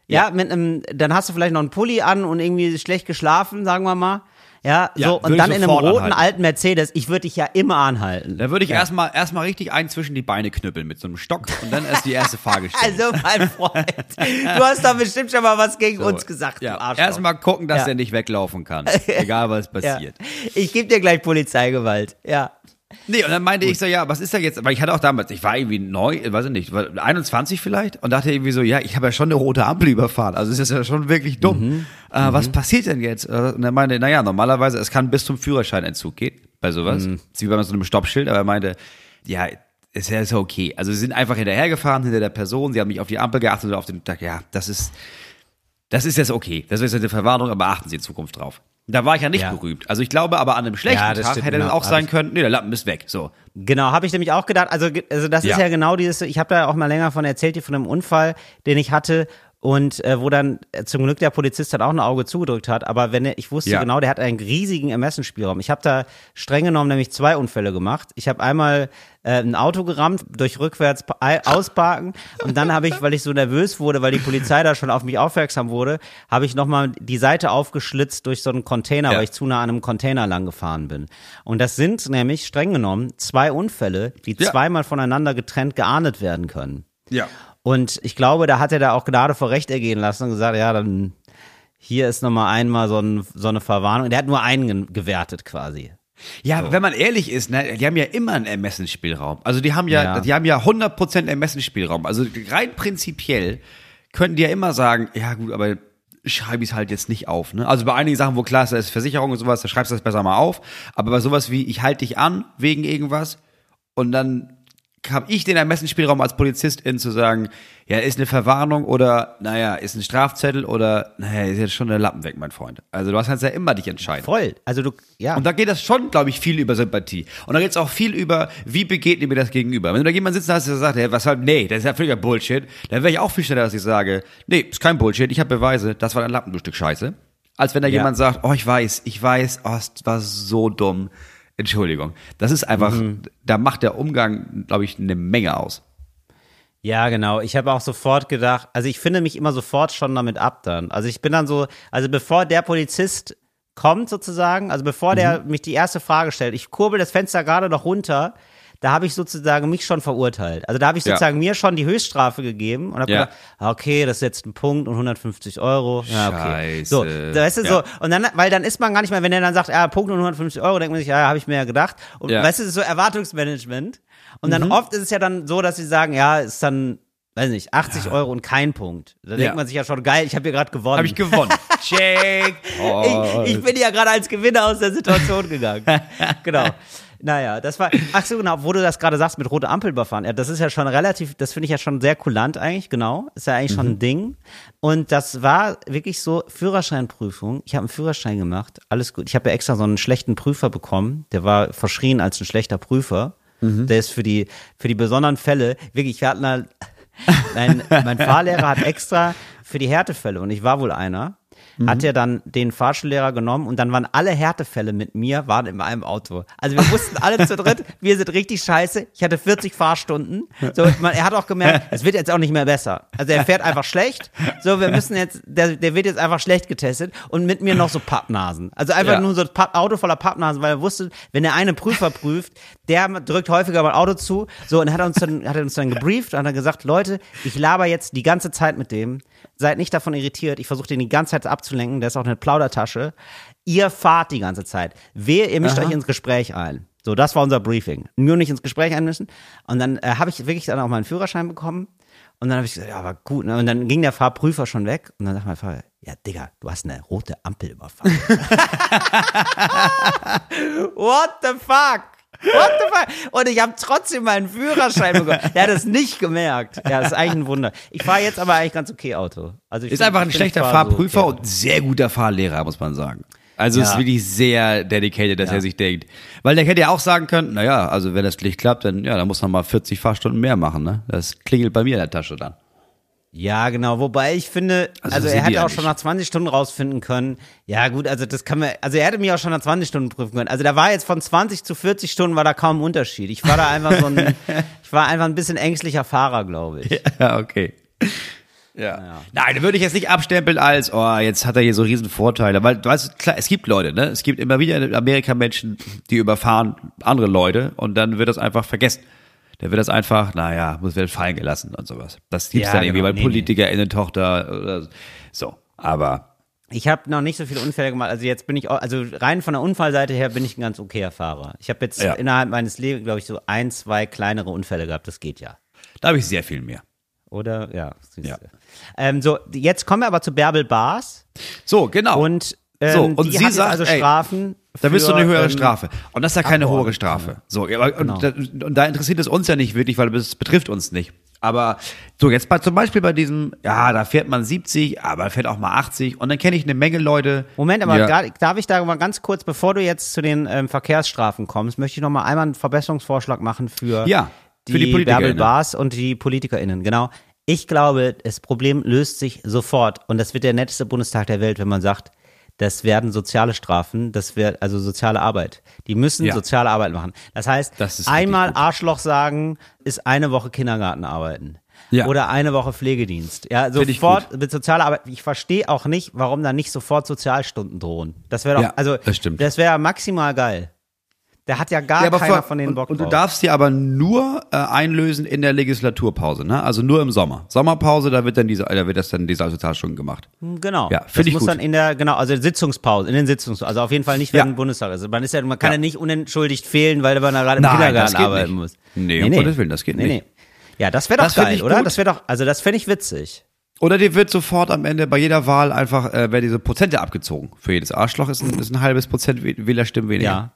ja, mit einem, dann hast du vielleicht noch einen Pulli an und irgendwie schlecht geschlafen, sagen wir mal, ja, Ja, so und dann in einem roten anhalten. alten Mercedes, ich würde dich ja immer anhalten. Da würde ich ja. erstmal erstmal richtig einen zwischen die Beine knüppeln mit so einem Stock und dann erst die erste Frage [laughs] stellen. Also, mein Freund, du hast doch bestimmt schon mal was gegen So, uns gesagt, ja. du Arschloch. Erstmal gucken, dass Ja. er nicht weglaufen kann. [laughs] Egal was passiert. Ich gebe dir gleich Polizeigewalt, ja. Nee, und dann meinte ich so, ja, was ist da jetzt? Weil ich hatte auch damals, ich war irgendwie neu, weiß ich nicht, war 21 vielleicht und dachte irgendwie so, ja, ich habe ja schon eine rote Ampel überfahren. Also es ist ja schon wirklich dumm. Mhm. Äh, was passiert denn jetzt? Äh, Und er meinte, naja, normalerweise, es kann bis zum Führerscheinentzug gehen bei sowas. Mhm. Das wie bei so einem Stoppschild, aber er meinte, ja, ist ja ist okay. Also sie sind einfach hinterhergefahren, hinter der Person, sie haben nicht auf die Ampel geachtet oder auf den Tag, ja, das ist, das ist jetzt okay. Das ist jetzt eine Verwarnung, aber achten Sie in Zukunft drauf. Da war ich ja nicht Ja. berühmt. Also ich glaube, aber an einem schlechten Ja, das Tag hätte es genau. auch sein können, nee, der Lappen ist weg. So. Genau, habe ich nämlich auch gedacht. Also, also das ist Ja. ja genau dieses, ich habe da auch mal länger von erzählt, hier von einem Unfall, den ich hatte und äh, wo dann äh, zum Glück der Polizist dann auch ein Auge zugedrückt hat. Aber wenn er, ich wusste Ja. genau, der hat einen riesigen Ermessensspielraum. Ich habe da streng genommen nämlich zwei Unfälle gemacht. Ich habe einmal äh, ein Auto gerammt durch rückwärts ausparken und dann habe ich, weil ich so nervös wurde, weil die Polizei da schon auf mich aufmerksam wurde, habe ich nochmal die Seite aufgeschlitzt durch so einen Container, Ja. weil ich zu nah an einem Container lang gefahren bin. Und das sind nämlich streng genommen zwei Unfälle, die Ja. zweimal voneinander getrennt geahndet werden können. Ja. Und ich glaube, da hat er da auch Gnade vor Recht ergehen lassen und gesagt, ja, dann hier ist nochmal einmal so, ein, so eine Verwarnung. Der hat nur einen ge- gewertet quasi. Ja, wenn man ehrlich ist, ne, die haben ja immer einen Ermessensspielraum. Also die haben ja, Ja. die haben ja 100% Ermessensspielraum. Also rein prinzipiell können die ja immer sagen, ja gut, aber schreibe ich es halt jetzt nicht auf. Ne? Also bei einigen Sachen, wo klar ist, da ist Versicherung und sowas, da schreibst du das besser mal auf. Aber bei sowas wie, ich halte dich an wegen irgendwas und dann habe ich den Ermessensspielraum als Polizistin zu sagen, ja, ist eine Verwarnung oder, naja, ist ein Strafzettel oder, naja, ist jetzt schon der Lappen weg, mein Freund. Also du kannst ja immer dich entscheiden. Voll. Also du, ja. Und da geht das schon, glaube ich, viel über Sympathie. Und da geht es auch viel über, wie begegnet mir das gegenüber. Wenn du da jemand sitzen hast, der sagt, hey, was halt, nee, das ist ja völliger Bullshit, dann wäre ich auch viel schneller, dass ich sage, nee, ist kein Bullshit, ich habe Beweise, das war ein Lappen, du Stück Scheiße. Als wenn da Ja. jemand sagt, oh, ich weiß, ich weiß, oh, es war so dumm. Entschuldigung. Das ist einfach, Mhm. da macht der Umgang, glaube ich, eine Menge aus. Ja, genau. Ich habe auch sofort gedacht, also ich finde mich immer sofort schon damit ab dann. Also ich bin dann so, also bevor der Polizist kommt sozusagen, also bevor der mich die erste Frage stellt, ich kurbel das Fenster gerade noch runter, da habe ich sozusagen mich schon verurteilt. Also da habe ich Ja. sozusagen mir schon die Höchststrafe gegeben und habe Ja. gedacht, ah, okay, das ist jetzt ein Punkt und 150 Euro. Ja, okay. Scheiße. So, weißt du, Ja. so, und dann, weil dann ist man gar nicht mehr, wenn er dann sagt, ja, Punkt und 150 Euro, denkt man sich, ja, habe ich mir ja gedacht. Und Ja. weißt du, das ist so Erwartungsmanagement. Und dann oft ist es ja dann so, dass sie sagen, ja, ist dann, weiß nicht, 80 Euro und kein Punkt. Da denkt Ja. man sich ja schon, geil, ich habe hier gerade gewonnen. Habe ich gewonnen. [laughs] Check. Oh. ich, ich bin ja gerade als Gewinner aus der Situation gegangen. [laughs] genau. Naja, das war, ach so genau, wo du das gerade sagst mit rote Ampel überfahren. Ja, das ist ja schon relativ, das finde ich ja schon sehr kulant eigentlich, genau. Ist ja eigentlich schon Mhm. ein Ding. Und das war wirklich so Führerscheinprüfung. Ich habe einen Führerschein gemacht, alles gut. Ich habe ja extra so einen schlechten Prüfer bekommen. Der war verschrien als ein schlechter Prüfer. Mhm. Der ist für die, für die besonderen Fälle, wirklich, wir hatten halt, [laughs] mein, mein Fahrlehrer hat extra für die Härtefälle, und ich war wohl einer, hat er dann den Fahrschullehrer genommen und dann waren alle Härtefälle mit mir, waren in einem Auto. Also wir wussten alle zu dritt, [laughs] wir sind richtig scheiße. Ich hatte 40 Fahrstunden. So, man, er hat auch gemerkt, es wird jetzt auch nicht mehr besser. Also er fährt einfach schlecht. So, wir müssen jetzt, der, der wird jetzt einfach schlecht getestet und mit mir noch so Pappnasen. Also einfach Ja. nur so ein Auto voller Pappnasen, weil er wusste, wenn der eine Prüfer prüft, der drückt häufiger mal Auto zu. So, und er hat uns dann, hat er uns dann gebrieft und hat dann gesagt, Leute, ich laber jetzt die ganze Zeit mit dem. Seid nicht davon irritiert. Ich versuche den die ganze Zeit abzulenken. Der ist auch eine Plaudertasche. Ihr fahrt die ganze Zeit. Wehe, ihr mischt euch ins Gespräch ein. So, das war unser Briefing. Nur nicht ins Gespräch einmischen. Und dann äh, habe ich wirklich dann auch meinen Führerschein bekommen. Und dann habe ich gesagt, ja, aber gut. Ne? Und dann ging der Fahrprüfer schon weg. Und dann sagt mein Fahrer, ja, Digga, du hast eine rote Ampel überfahren. [laughs] [laughs] What the fuck? What the fuck? Und ich habe trotzdem meinen Führerschein bekommen. Er hat es nicht gemerkt. Ja, das ist eigentlich ein Wunder. Ich fahre jetzt aber eigentlich ganz okay Auto. Also ich Ist find- einfach ein schlechter fahr so Fahrprüfer okay. und sehr guter Fahrlehrer, muss man sagen. Also Ja. ist wirklich sehr dedicated, dass Ja. er sich denkt. Weil der hätte ja auch sagen können, naja, also wenn das nicht klappt, dann ja, dann muss man mal 40 Fahrstunden mehr machen, ne? Das klingelt bei mir in der Tasche dann. Ja, genau. Wobei ich finde, Also also, er hätte auch ja schon nach 20 Stunden rausfinden können. Ja, gut, also das kann man, also er hätte mich auch schon nach 20 Stunden prüfen können. Also da war jetzt von 20 zu 40 Stunden war da kaum ein Unterschied. Ich war da einfach so ein, [laughs] ich war einfach ein bisschen ängstlicher Fahrer, glaube ich. [laughs] Ja, okay. Ja. Nein, da würde ich jetzt nicht abstempeln als, oh, jetzt hat er hier so riesen Vorteile. Weil, du weißt, klar, es gibt Leute, ne? Es gibt immer wieder in Amerika Menschen, die überfahren andere Leute und dann wird das einfach vergessen. Da wird das einfach, naja, muss wird fallen gelassen und sowas. Das gibt's Ja, dann irgendwie genau. bei Nee, PolitikerInnen, Tochter oder so. Aber Ich habe noch nicht so viele Unfälle gemacht. Also jetzt bin ich, also rein von der Unfallseite her bin ich ein ganz okayer Fahrer. Ich habe jetzt Ja. innerhalb meines Lebens, glaube ich, so ein, zwei kleinere Unfälle gehabt. Das geht ja. da habe ich sehr viel mehr. Oder? Ja. Ja. Ähm, so, jetzt kommen wir aber zu Bärbel Bars. So, genau. Und, ähm, So, und sie sagt, also ei, Strafen. Da willst du eine höhere ähm, Strafe. Und das ist ja keine hohe. Strafe. So, ja, aber, Genau. und, da, und da interessiert es uns ja nicht wirklich, weil es betrifft uns nicht. Aber so, jetzt bei, zum Beispiel bei diesem, ja, da fährt man 70, aber fährt auch mal 80. Und dann kenne ich eine Menge Leute. Moment, aber ja, gar, darf ich da mal ganz kurz, bevor du jetzt zu den ähm, Verkehrsstrafen kommst, möchte ich noch mal einmal einen Verbesserungsvorschlag machen für, Ja, die, für die PolitikerInnen. Bärbel Bars und die PolitikerInnen. Genau. Ich glaube, das Problem löst sich sofort und das wird der netteste Bundestag der Welt, wenn man sagt, das werden soziale Strafen, das wird also soziale Arbeit. Die müssen Ja. soziale Arbeit machen. Das heißt, Das einmal. Arschloch sagen, ist eine Woche Kindergarten arbeiten. Ja. Oder eine Woche Pflegedienst. Ja, sofort mit sozialer Arbeit. Ich verstehe auch nicht, warum da nicht sofort Sozialstunden drohen. Das wäre doch, Ja, also, das stimmt. Das wäre maximal geil. Da hat ja gar Ja, keiner vor- von denen und, Bock und du drauf. darfst die aber nur äh, einlösen in der Legislaturpause, ne? Also nur im Sommer. Sommerpause, da wird dann diese, da wird das dann diese Sozialstunden gemacht. Genau. Ja, das find ich muss gut. dann in der, genau, also Sitzungspause, in den Sitzungspausen. Also auf jeden Fall nicht Ja. während dem Bundestag. Also man ist ja, man kann ja, Ja. nicht unentschuldigt fehlen, weil man da gerade im Nein, Kindergarten arbeiten nicht. muss. Nee, um Gottes Willen, das geht nicht. Ja, das wäre doch Das geil, oder? gut. Das wäre doch, also das fände ich witzig. Oder dir wird sofort am Ende bei jeder Wahl einfach, äh, werden diese Prozente abgezogen. Für jedes Arschloch ist ein, ist ein halbes Prozent Wäh- Wählerstimmen weniger. Ja.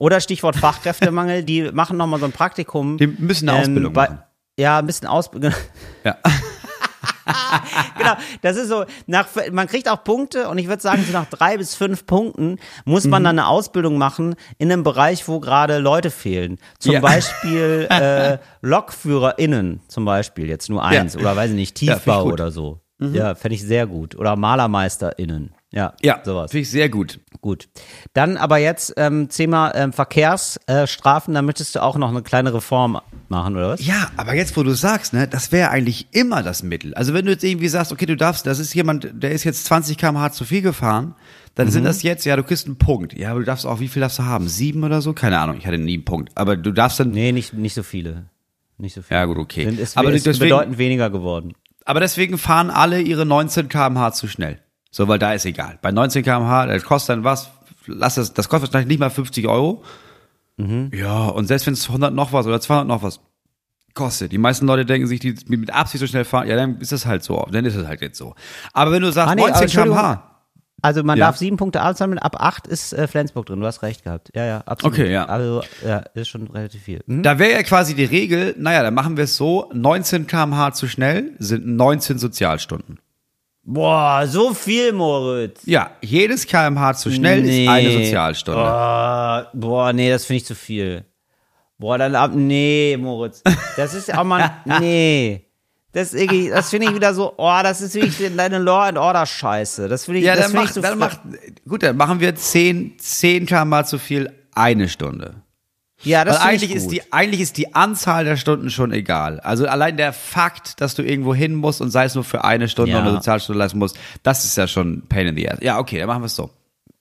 Oder Stichwort Fachkräftemangel, die machen nochmal so ein Praktikum. Die müssen eine Ausbildung bei, machen. Ja, ein bisschen Ausbildung. [laughs] Ja. [laughs] genau, das ist so, nach, man kriegt auch Punkte und ich würde sagen, so nach drei bis fünf Punkten muss Mhm. man dann eine Ausbildung machen in einem Bereich, wo gerade Leute fehlen. Zum Ja. [laughs] Beispiel äh, LokführerInnen zum Beispiel, jetzt nur eins, Ja. oder weiß ich nicht, Ja, Tiefbau gut. oder so. Ja, fände ich sehr gut. Oder MalermeisterInnen. Ja, Ja, sowas. finde ich sehr gut. Gut. Dann aber jetzt ähm, Thema ähm, Verkehrsstrafen, da möchtest du auch noch eine kleine Reform machen, oder was? Ja, aber jetzt, wo du sagst, ne, das wäre eigentlich immer das Mittel. Also wenn du jetzt irgendwie sagst, okay, du darfst, das ist jemand, der ist jetzt 20 km/h zu viel gefahren, dann Mhm. sind das jetzt, ja, du kriegst einen Punkt. Ja, aber du darfst auch, wie viel darfst du haben? Sieben oder so? Keine Ahnung, ich hatte nie einen Punkt. Aber du darfst dann, Nee, nicht, nicht so viele. Nicht so viele. Ja, gut, okay. Sind, ist, Aber aber ist deswegen- bedeutend weniger geworden. aber deswegen fahren alle ihre 19 km/h zu schnell. So, weil da ist egal. Bei 19 km/h, das kostet dann was, lass das, das kostet wahrscheinlich nicht mal 50 Euro. Mhm. Ja, und selbst wenn es 100 noch was oder 200 noch was, kostet. Die meisten Leute denken sich, die mit Absicht so schnell fahren, ja, dann ist das halt so. Dann ist es halt jetzt so. Aber wenn du sagst, Ah, nee, aber 19 Entschuldigung. km/h. Also man Ja. darf sieben Punkte ansammeln, ab acht ist äh, Flensburg drin. Du hast recht gehabt. Ja, ja, absolut. Okay, ja. Also ja, ist schon relativ viel. Hm? Da wäre ja quasi die Regel, naja, dann machen wir es so, 19 km/h zu schnell sind 19 Sozialstunden. Boah, so viel, Moritz. Ja, jedes km/h zu schnell Nee. ist eine Sozialstunde. Oh, boah, nee, das finde ich zu viel. Boah, dann ab, nee, Moritz. Das ist auch mal, [laughs] nee. Das, das finde ich wieder so, oh, das ist wirklich deine Law and Order Scheiße. Das finde ich, Ja, das dann, mach, ich so dann macht, gut, dann machen wir 10, 10 km/h zu viel, eine Stunde. Ja, das Weil eigentlich ich ist, die, eigentlich ist die Anzahl der Stunden schon egal. Also allein der Fakt, dass du irgendwo hin musst und sei es nur für eine Stunde Ja. oder eine Sozialstunde leisten musst, das ist ja schon Pain in the ass. Ja, okay, dann machen wir es so.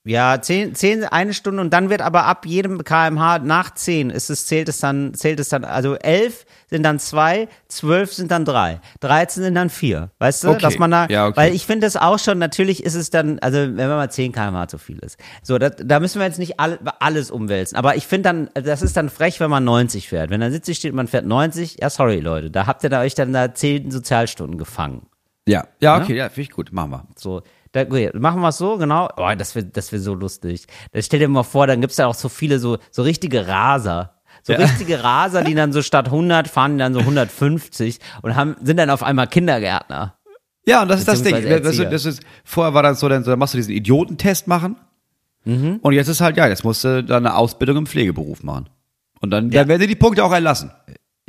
Ja, zehn, zehn, eine Stunde und dann wird aber ab jedem kmh nach zehn ist es, zählt es dann, zählt es dann, also elf sind dann zwei, zwölf sind dann drei, 13 sind dann vier. Weißt du, Okay. dass man da, Ja, okay. weil ich finde das auch schon, natürlich ist es dann, also wenn man mal 10 kmh zu viel ist. So, das, da müssen wir jetzt nicht all, alles umwälzen. Aber ich finde dann, das ist dann frech, wenn man 90 fährt. Wenn da 70 steht, man fährt 90, ja sorry Leute, da habt ihr da euch dann da 10 Sozialstunden gefangen. Ja, ja, okay, ja, finde ich gut, machen wir. So, da, okay, machen wir es so, genau. Oh, das wird das wär so lustig. Da stell dir mal vor, dann gibt's ja auch so viele so, so richtige Raser. So [laughs] richtige Raser, die dann so statt 100 fahren dann so 150 und haben, sind dann auf einmal Kindergärtner. Ja, und das ist das Ding. Das, ist- das ist, vorher war das so, dann, so, dann machst du diesen Idiotentest machen. Mhm. Und jetzt ist halt, ja, jetzt musst du dann eine Ausbildung im Pflegeberuf machen. Und dann, Ja. dann werden dir die Punkte auch erlassen,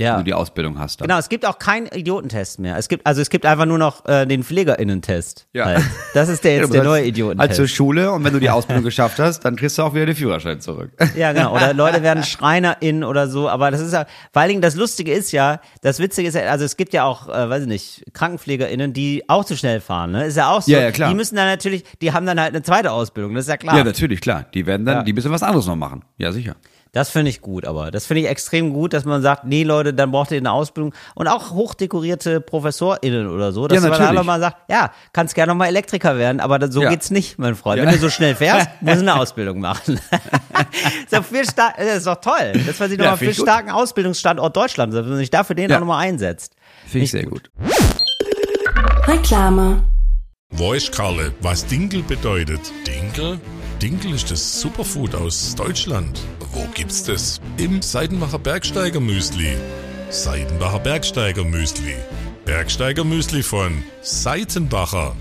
wenn Ja. du die Ausbildung hast. Dann. Genau, es gibt auch keinen Idiotentest mehr. Es gibt, also es gibt einfach nur noch äh, den PflegerInnen-Test. Ja. Halt. Das ist der [laughs] Ja, jetzt du der neue Halt Idiotentest. zur Schule und wenn du die Ausbildung geschafft hast, dann kriegst du auch wieder den Führerschein zurück. Ja, genau. Oder [laughs] Leute werden SchreinerInnen oder so. Aber das ist ja, vor allen Dingen das Lustige ist ja, das Witzige ist ja, also es gibt ja auch, äh, weiß ich nicht, KrankenpflegerInnen, die auch zu schnell fahren, ne? Ist ja auch so. Ja, ja, klar. Die müssen dann natürlich, die haben dann halt eine zweite Ausbildung, das ist ja klar. Ja, natürlich, klar. Die werden dann, Ja. die müssen was anderes noch machen. Ja, sicher. Das finde ich gut, aber das finde ich extrem gut, dass man sagt, nee Leute, dann braucht ihr eine Ausbildung und auch hochdekorierte ProfessorInnen oder so, dass Ja, man einfach mal sagt, ja, kannst gerne noch mal Elektriker werden, aber das, so Ja. geht's nicht, mein Freund. Ja. Wenn du so schnell fährst, [laughs] musst du eine Ausbildung machen. ist doch viel das ist doch toll, dass man sich Ja, nochmal find für gut. starken Ausbildungsstandort Deutschland, dass man sich dafür den Ja. auch nochmal einsetzt. Finde ich sehr gut. Reklame. Wo ist Karle, was Dinkel bedeutet? Dinkel? Dinkel ist das Superfood aus Deutschland. Wo gibt's das? Im Seidenbacher Bergsteiger Müsli. Seidenbacher Bergsteiger Müsli. Bergsteiger Müsli von Seitenbacher.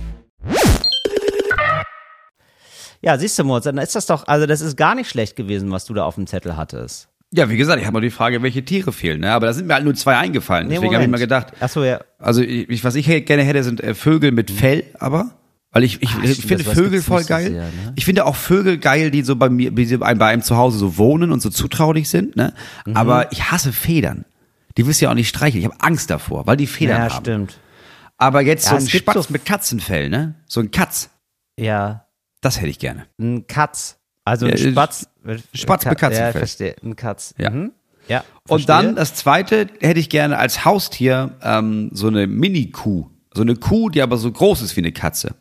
Ja, siehst du, Moritz, dann ist das doch, also das ist gar nicht schlecht gewesen, was du da auf dem Zettel hattest. Ja, wie gesagt, ich habe noch die Frage, welche Tiere fehlen. Ne? Aber da sind mir halt nur zwei eingefallen. Deswegen habe ich mal gedacht, Achso, ja. also ich, was ich gerne hätte, sind äh, Vögel mit Fell, aber. Weil ich, ich, Ah, ich stimmt, finde Vögel voll so geil. sehr, ne? Ich finde auch Vögel geil, die so bei mir, wie sie bei einem zu Hause so wohnen und so zutraulich sind. Ne? Mhm. Aber ich hasse Federn. Die wirst du ja auch nicht streicheln. Ich habe Angst davor, weil die Federn Ja, haben. stimmt. Aber jetzt Ja, so ein Spatz so- mit Katzenfell, ne? So ein Katz, Ja, das hätte ich gerne. ein Katz. Also ein Ja, äh, Spatz. Spatz mit Katzenfell. Ja, verstehe. Ein Katz. Ja. Mhm. Ja. Und verstehe. dann das zweite hätte ich gerne als Haustier ähm, so eine Mini-Kuh. So eine Kuh, die aber so groß ist wie eine Katze.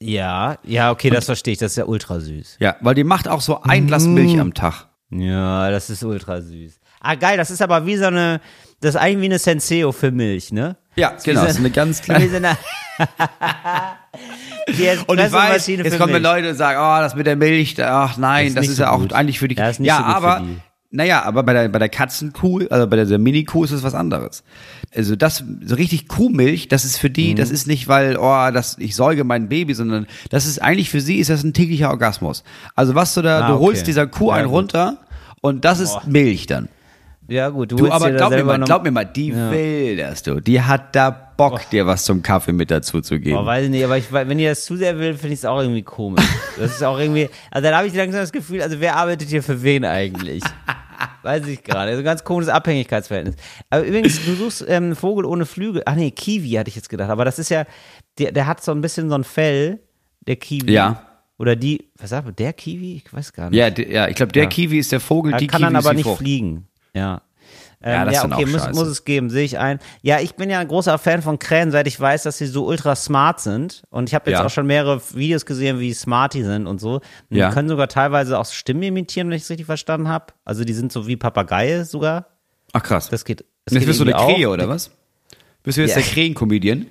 Ja, ja, okay, das verstehe ich. Das ist ja ultra süß. Ja, weil die macht auch so ein Glas Mm. Milch am Tag. Ja, das ist ultra süß. Ah, geil, das ist aber wie so eine, das ist eigentlich wie eine Senseo für Milch, ne? Ja, wie genau. so- Das ist eine ganz [laughs] kleine. so eine [laughs] Und ich weiß, jetzt kommen Milch. Leute und sagen, oh, das mit der Milch, ach nein, Das ist das ist so ja auch gut. eigentlich für die Ja, Ja, aber, die. Naja, aber bei der, bei der Katzenkuh, also bei der Mini-Kuh ist es was anderes. Also das, so richtig Kuhmilch, das ist für die, Mhm. das ist nicht, weil, oh, das, ich säuge mein Baby, sondern das ist eigentlich für sie ist das ein täglicher Orgasmus. Also was du da, Ah, du okay. holst dieser Kuh Ja, einen gut. runter und das ist Milch dann. Ja, gut, du, Du, aber glaub mir mal, glaub mir mal, die will das, du. Die hat da Bock, dir was zum Kaffee mit dazu zu geben. Oh, weiß ich nicht, aber ich, wenn ihr das zu sehr will, finde ich es auch irgendwie komisch. [laughs] Das ist auch irgendwie, also dann habe ich langsam das Gefühl, also wer arbeitet hier für wen eigentlich? [laughs] [laughs] Weiß ich gerade. Also ein ganz komisches Abhängigkeitsverhältnis. Aber übrigens, du suchst ähm, Vogel ohne Flügel. Ach nee, Kiwi hatte ich jetzt gedacht. Aber das ist ja, der, der hat so ein bisschen so ein Fell, der Kiwi. Ja. Oder die, was sagt man, der Kiwi? Ich weiß gar nicht. ja, d- ja, ich glaube, der Ja. Kiwi ist der Vogel, Er die kann Kiwi dann ist aber die nicht Frucht. fliegen. Ja. Ähm, Ja, das ja, okay, auch muss, muss es geben, sehe ich ein. Ja, ich bin ja ein großer Fan von Krähen, seit ich weiß, dass sie so ultra smart sind. Und ich habe jetzt Ja. auch schon mehrere Videos gesehen, wie smart die sind und so. Und Ja. Die können sogar teilweise auch Stimmen imitieren, wenn ich es richtig verstanden habe. Also die sind so wie Papageie sogar. Ach krass. Das geht. Es Jetzt geht bist du eine Krähe, auch. oder was? Bist du jetzt Ja. der Krähen-Comedian?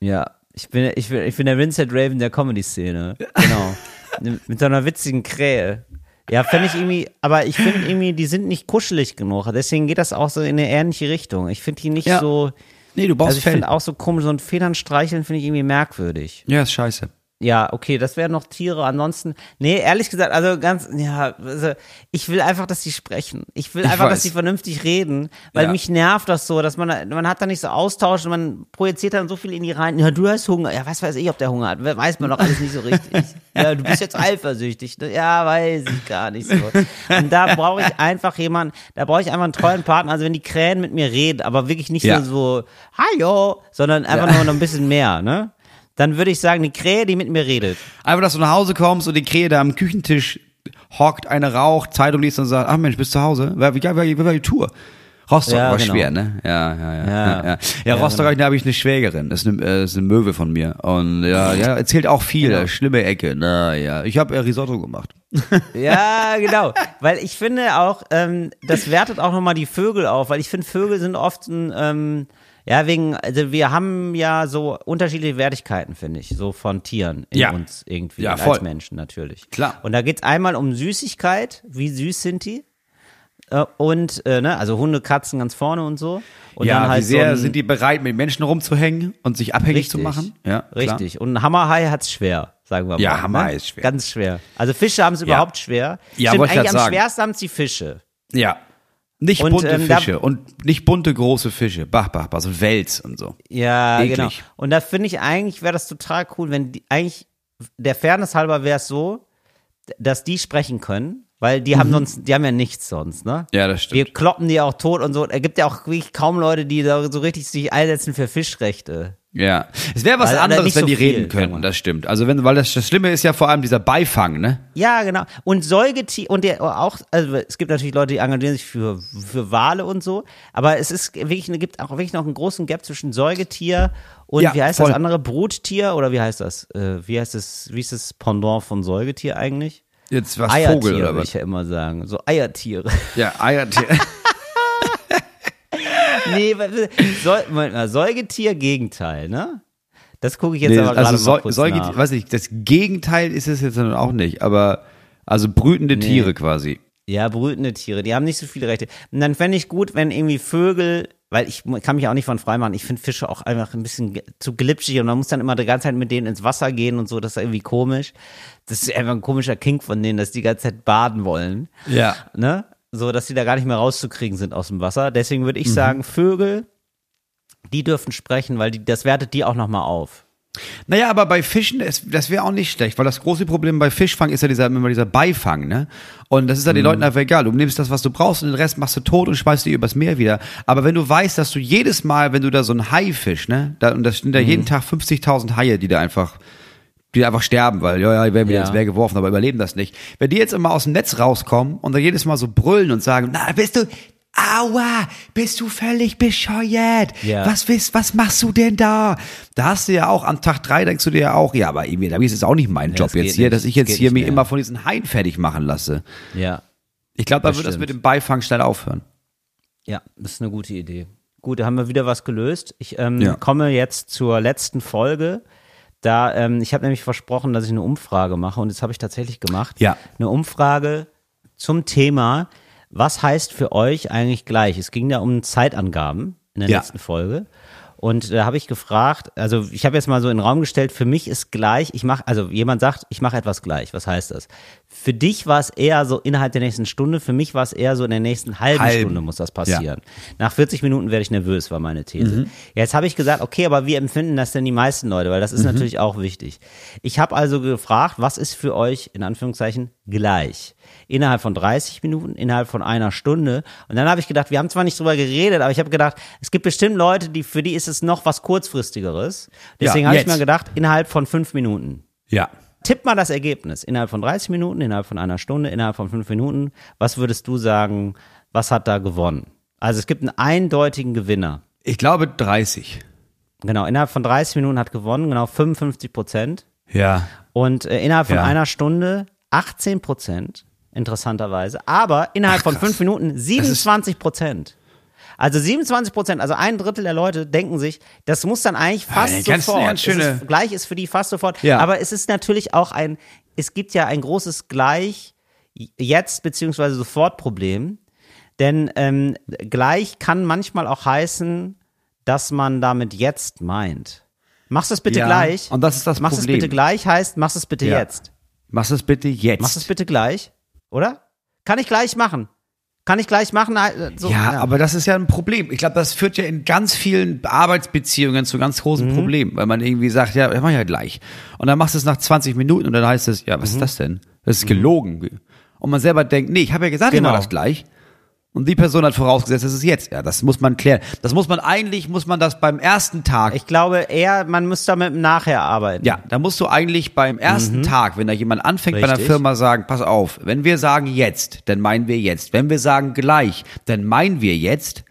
Ja, ich bin, ich bin, ich bin der Vincent Raven der Comedy-Szene. Genau. [laughs] Mit so einer witzigen Krähe. Ja, fände ich irgendwie, aber ich finde irgendwie, die sind nicht kuschelig genug. Deswegen geht das auch so in eine ähnliche Richtung. Ich finde die nicht Ja. so, Nee, du brauchst also ich finde auch so komisch, so ein Federn streicheln finde ich irgendwie merkwürdig. Ja, ist scheiße. Ja, okay, das wären noch Tiere. Ansonsten, nee, ehrlich gesagt, also ganz, ja, also ich will einfach, dass sie sprechen. Ich will Ich einfach, weiß. dass sie vernünftig reden, weil Ja. mich nervt das so, dass man, man hat da nicht so Austausch und man projiziert dann so viel in die rein. Ja, du hast Hunger. Ja, was weiß ich, ob der Hunger hat. Weiß man doch alles nicht so richtig. [laughs] Ja, du bist jetzt eifersüchtig. ne? Ja, weiß ich gar nicht so. Und da brauche ich einfach jemanden, da brauche ich einfach einen treuen Partner. Also wenn die Krähen mit mir reden, aber wirklich nicht Ja. nur so, hallo, sondern einfach nur noch ein bisschen mehr, ne? Dann würde ich sagen, die Krähe, die mit mir redet. Einfach, dass du nach Hause kommst und die Krähe da am Küchentisch hockt, eine raucht, Zeitung liest und sagt, ach Mensch, bist du zu Hause? Wie war, die Tour? Rostock Ja, war genau. schwer, ne? Ja, ja, ja. Ja. Ja, ja. Rostock da habe ich eine Schwägerin. Das ist eine, äh, ist eine Möwe von mir. Und ja, [laughs] ja, erzählt auch viel. Genau. Schlimme Ecke. Na ja. Ich habe äh, Risotto gemacht. [laughs] Ja, genau. Weil ich finde auch, ähm, das wertet auch nochmal die Vögel auf, weil ich finde, Vögel sind oft ein, ähm, ja, wegen, also wir haben ja so unterschiedliche Wertigkeiten, finde ich, so von Tieren in Ja. uns irgendwie, Ja, als. Menschen natürlich. Klar. Und da geht's einmal um Süßigkeit, wie süß sind die? Äh, Und, äh, ne, also Hunde, Katzen ganz vorne und so. Und ja, dann halt wie sehr so ein, sind die bereit, mit Menschen rumzuhängen und sich abhängig Richtig. zu machen? Ja, klar. Richtig. Und ein Hammerhai hat's schwer, sagen wir mal. Ja, ne? Hammerhai ist schwer. Ganz schwer. Also Fische haben es überhaupt schwer. Ja, Stimmt, eigentlich am sagen. schwersten haben es die Fische. Ja. Nicht Und, bunte ähm, da- Fische und nicht bunte große Fische. Bach, bach, bach, so Wels und so. Ja, Eklig. genau. Und da finde ich eigentlich, wäre das total cool, wenn die, eigentlich, der Fairness halber wäre es so, dass die sprechen können, weil die haben sonst, die haben ja nichts sonst, ne? Mhm. Ja, das Wir stimmt. kloppen die auch tot und so. Es gibt ja auch wirklich kaum Leute, die da so richtig sich einsetzen für Fischrechte. Ja. Es wäre was Weil, anderes, wenn so die reden können. Das stimmt. Also wenn, weil das, das Schlimme ist ja vor allem dieser Beifang, ne? Ja, genau. Und Säugetier, und der auch, also es gibt natürlich Leute, die engagieren sich für, für Wale und so, aber es ist wirklich, es gibt auch wirklich noch einen großen Gap zwischen Säugetier und Ja, wie heißt voll. das andere? Bruttier oder wie heißt das? Äh, wie heißt das, wie ist das Pendant von Säugetier eigentlich? Jetzt was Eiertiere, Vogel oder würde was? ich ja immer sagen. So Eiertiere. Ja, Eiertier. [laughs] nee, was- Säu Moment mal, Säugetier, Gegenteil, ne? Das gucke ich jetzt nee, aber gerade also mal kurz Säugetier, nach. weiß ich, das Gegenteil ist es jetzt dann auch nicht, aber also brütende Nee. Tiere quasi. Ja, brütende Tiere, die haben nicht so viele Rechte. Und dann fände ich gut, wenn irgendwie Vögel, weil ich kann mich auch nicht von frei machen, ich finde Fische auch einfach ein bisschen zu glitschig und man muss dann immer die ganze Zeit mit denen ins Wasser gehen und so, das ist irgendwie komisch. Das ist einfach ein komischer Kink von denen, dass die ganze Zeit baden wollen. Ja. Ne? So, dass die da gar nicht mehr rauszukriegen sind aus dem Wasser. Deswegen würde Mhm. ich sagen, Vögel, die dürfen sprechen, weil die, das wertet die auch nochmal auf. Naja, aber bei Fischen, das wäre auch nicht schlecht, weil das große Problem bei Fischfang ist ja dieser, immer dieser Beifang, ne? Und das ist ja Mhm. den Leuten einfach egal. Du nimmst das, was du brauchst und den Rest machst du tot und schmeißt die übers Meer wieder. Aber wenn du weißt, dass du jedes Mal, wenn du da so ein Haifisch, ne? Da, und das sind da Mhm. jeden Tag 50.000 Haie, die da einfach die einfach sterben, weil ja, ja, die werden wieder Ja. ins Meer geworfen, aber überleben das nicht. Wenn die jetzt immer aus dem Netz rauskommen und dann jedes Mal so brüllen und sagen, na, bist du, aua, bist du völlig bescheuert? Ja. Was willst, was machst du denn da? Da hast du ja auch, am Tag drei denkst du dir ja auch, ja, aber irgendwie, da ist es auch nicht mein Ja, Job geht jetzt hier, nicht. dass ich jetzt hier mich immer von diesen Haien fertig machen lasse. Ja. Ich glaube, da Das wird das mit dem Beifang schnell aufhören. Ja, das ist eine gute Idee. Gut, da haben wir wieder was gelöst. Ich ähm, Ja. komme jetzt zur letzten Folge. Da, ähm, ich habe nämlich versprochen, dass ich eine Umfrage mache und das habe ich tatsächlich gemacht. Ja. Eine Umfrage zum Thema, was heißt für euch eigentlich gleich? Es ging da um Zeitangaben in der Ja. letzten Folge. Und da habe ich gefragt, also ich habe jetzt mal so in den Raum gestellt, für mich ist gleich, ich mache, also jemand sagt, ich mache etwas gleich. Was heißt das? Für dich war es eher so innerhalb der nächsten Stunde, für mich war es eher so in der nächsten halben Halben. Stunde muss das passieren. Nach 40 Minuten werde ich nervös, war meine These. Mhm. Jetzt habe ich gesagt, okay, aber wie empfinden das denn die meisten Leute? Weil das Mhm. ist natürlich auch wichtig. Ich habe also gefragt, was ist für euch in Anführungszeichen gleich? Innerhalb von 30 Minuten, innerhalb von einer Stunde. Und dann habe ich gedacht, wir haben zwar nicht drüber geredet, aber ich habe gedacht, es gibt bestimmt Leute, die für die ist es noch was kurzfristigeres. Deswegen Ja, habe ich mir gedacht, innerhalb von fünf Minuten. Ja. Tipp mal das Ergebnis. Innerhalb von 30 Minuten, innerhalb von einer Stunde, innerhalb von fünf Minuten. Was würdest du sagen, was hat da gewonnen? Also es gibt einen eindeutigen Gewinner. Ich glaube 30. Genau, innerhalb von 30 Minuten hat gewonnen, genau 55 Prozent. Ja. Und äh, innerhalb von Ja. einer Stunde 18 Prozent, interessanterweise. Aber innerhalb von fünf Minuten 27 Prozent. Also 27 Prozent, also ein Drittel der Leute denken sich, das muss dann eigentlich fast ganz- sofort. es ist, gleich ist für die fast sofort. Ja. Aber es ist natürlich auch ein, es gibt ja ein großes Gleich jetzt beziehungsweise sofort Problem. Denn ähm, gleich kann manchmal auch heißen, dass man damit jetzt meint. Machst es bitte Ja, gleich. und das ist das Machst es Problem. bitte gleich heißt, machst es bitte Ja. jetzt. Mach es bitte jetzt. Machst es bitte gleich, oder? Kann ich gleich machen. Kann ich gleich machen. äh, So, ja, aber das ist ja ein Problem. Ich glaube, das führt ja in ganz vielen Arbeitsbeziehungen zu ganz Mhm. großen Problemen, weil man irgendwie sagt, ja, mach ich ja gleich. Und dann machst du es nach 20 Minuten und dann heißt es, ja, was Mhm. ist das denn? Das ist gelogen. Und man selber denkt, nee, ich habe ja gesagt, ich Genau. mach das gleich. Und die Person hat vorausgesetzt, das ist jetzt. Ja, das muss man klären. Das muss man eigentlich, muss man das beim ersten Tag Ich glaube eher, man muss damit nachher arbeiten. Ja, da musst du eigentlich beim ersten Tag, wenn da jemand anfängt bei einer Mhm. Richtig. Firma, sagen, pass auf, wenn wir sagen jetzt, dann meinen wir jetzt. Wenn wir sagen gleich, dann meinen wir jetzt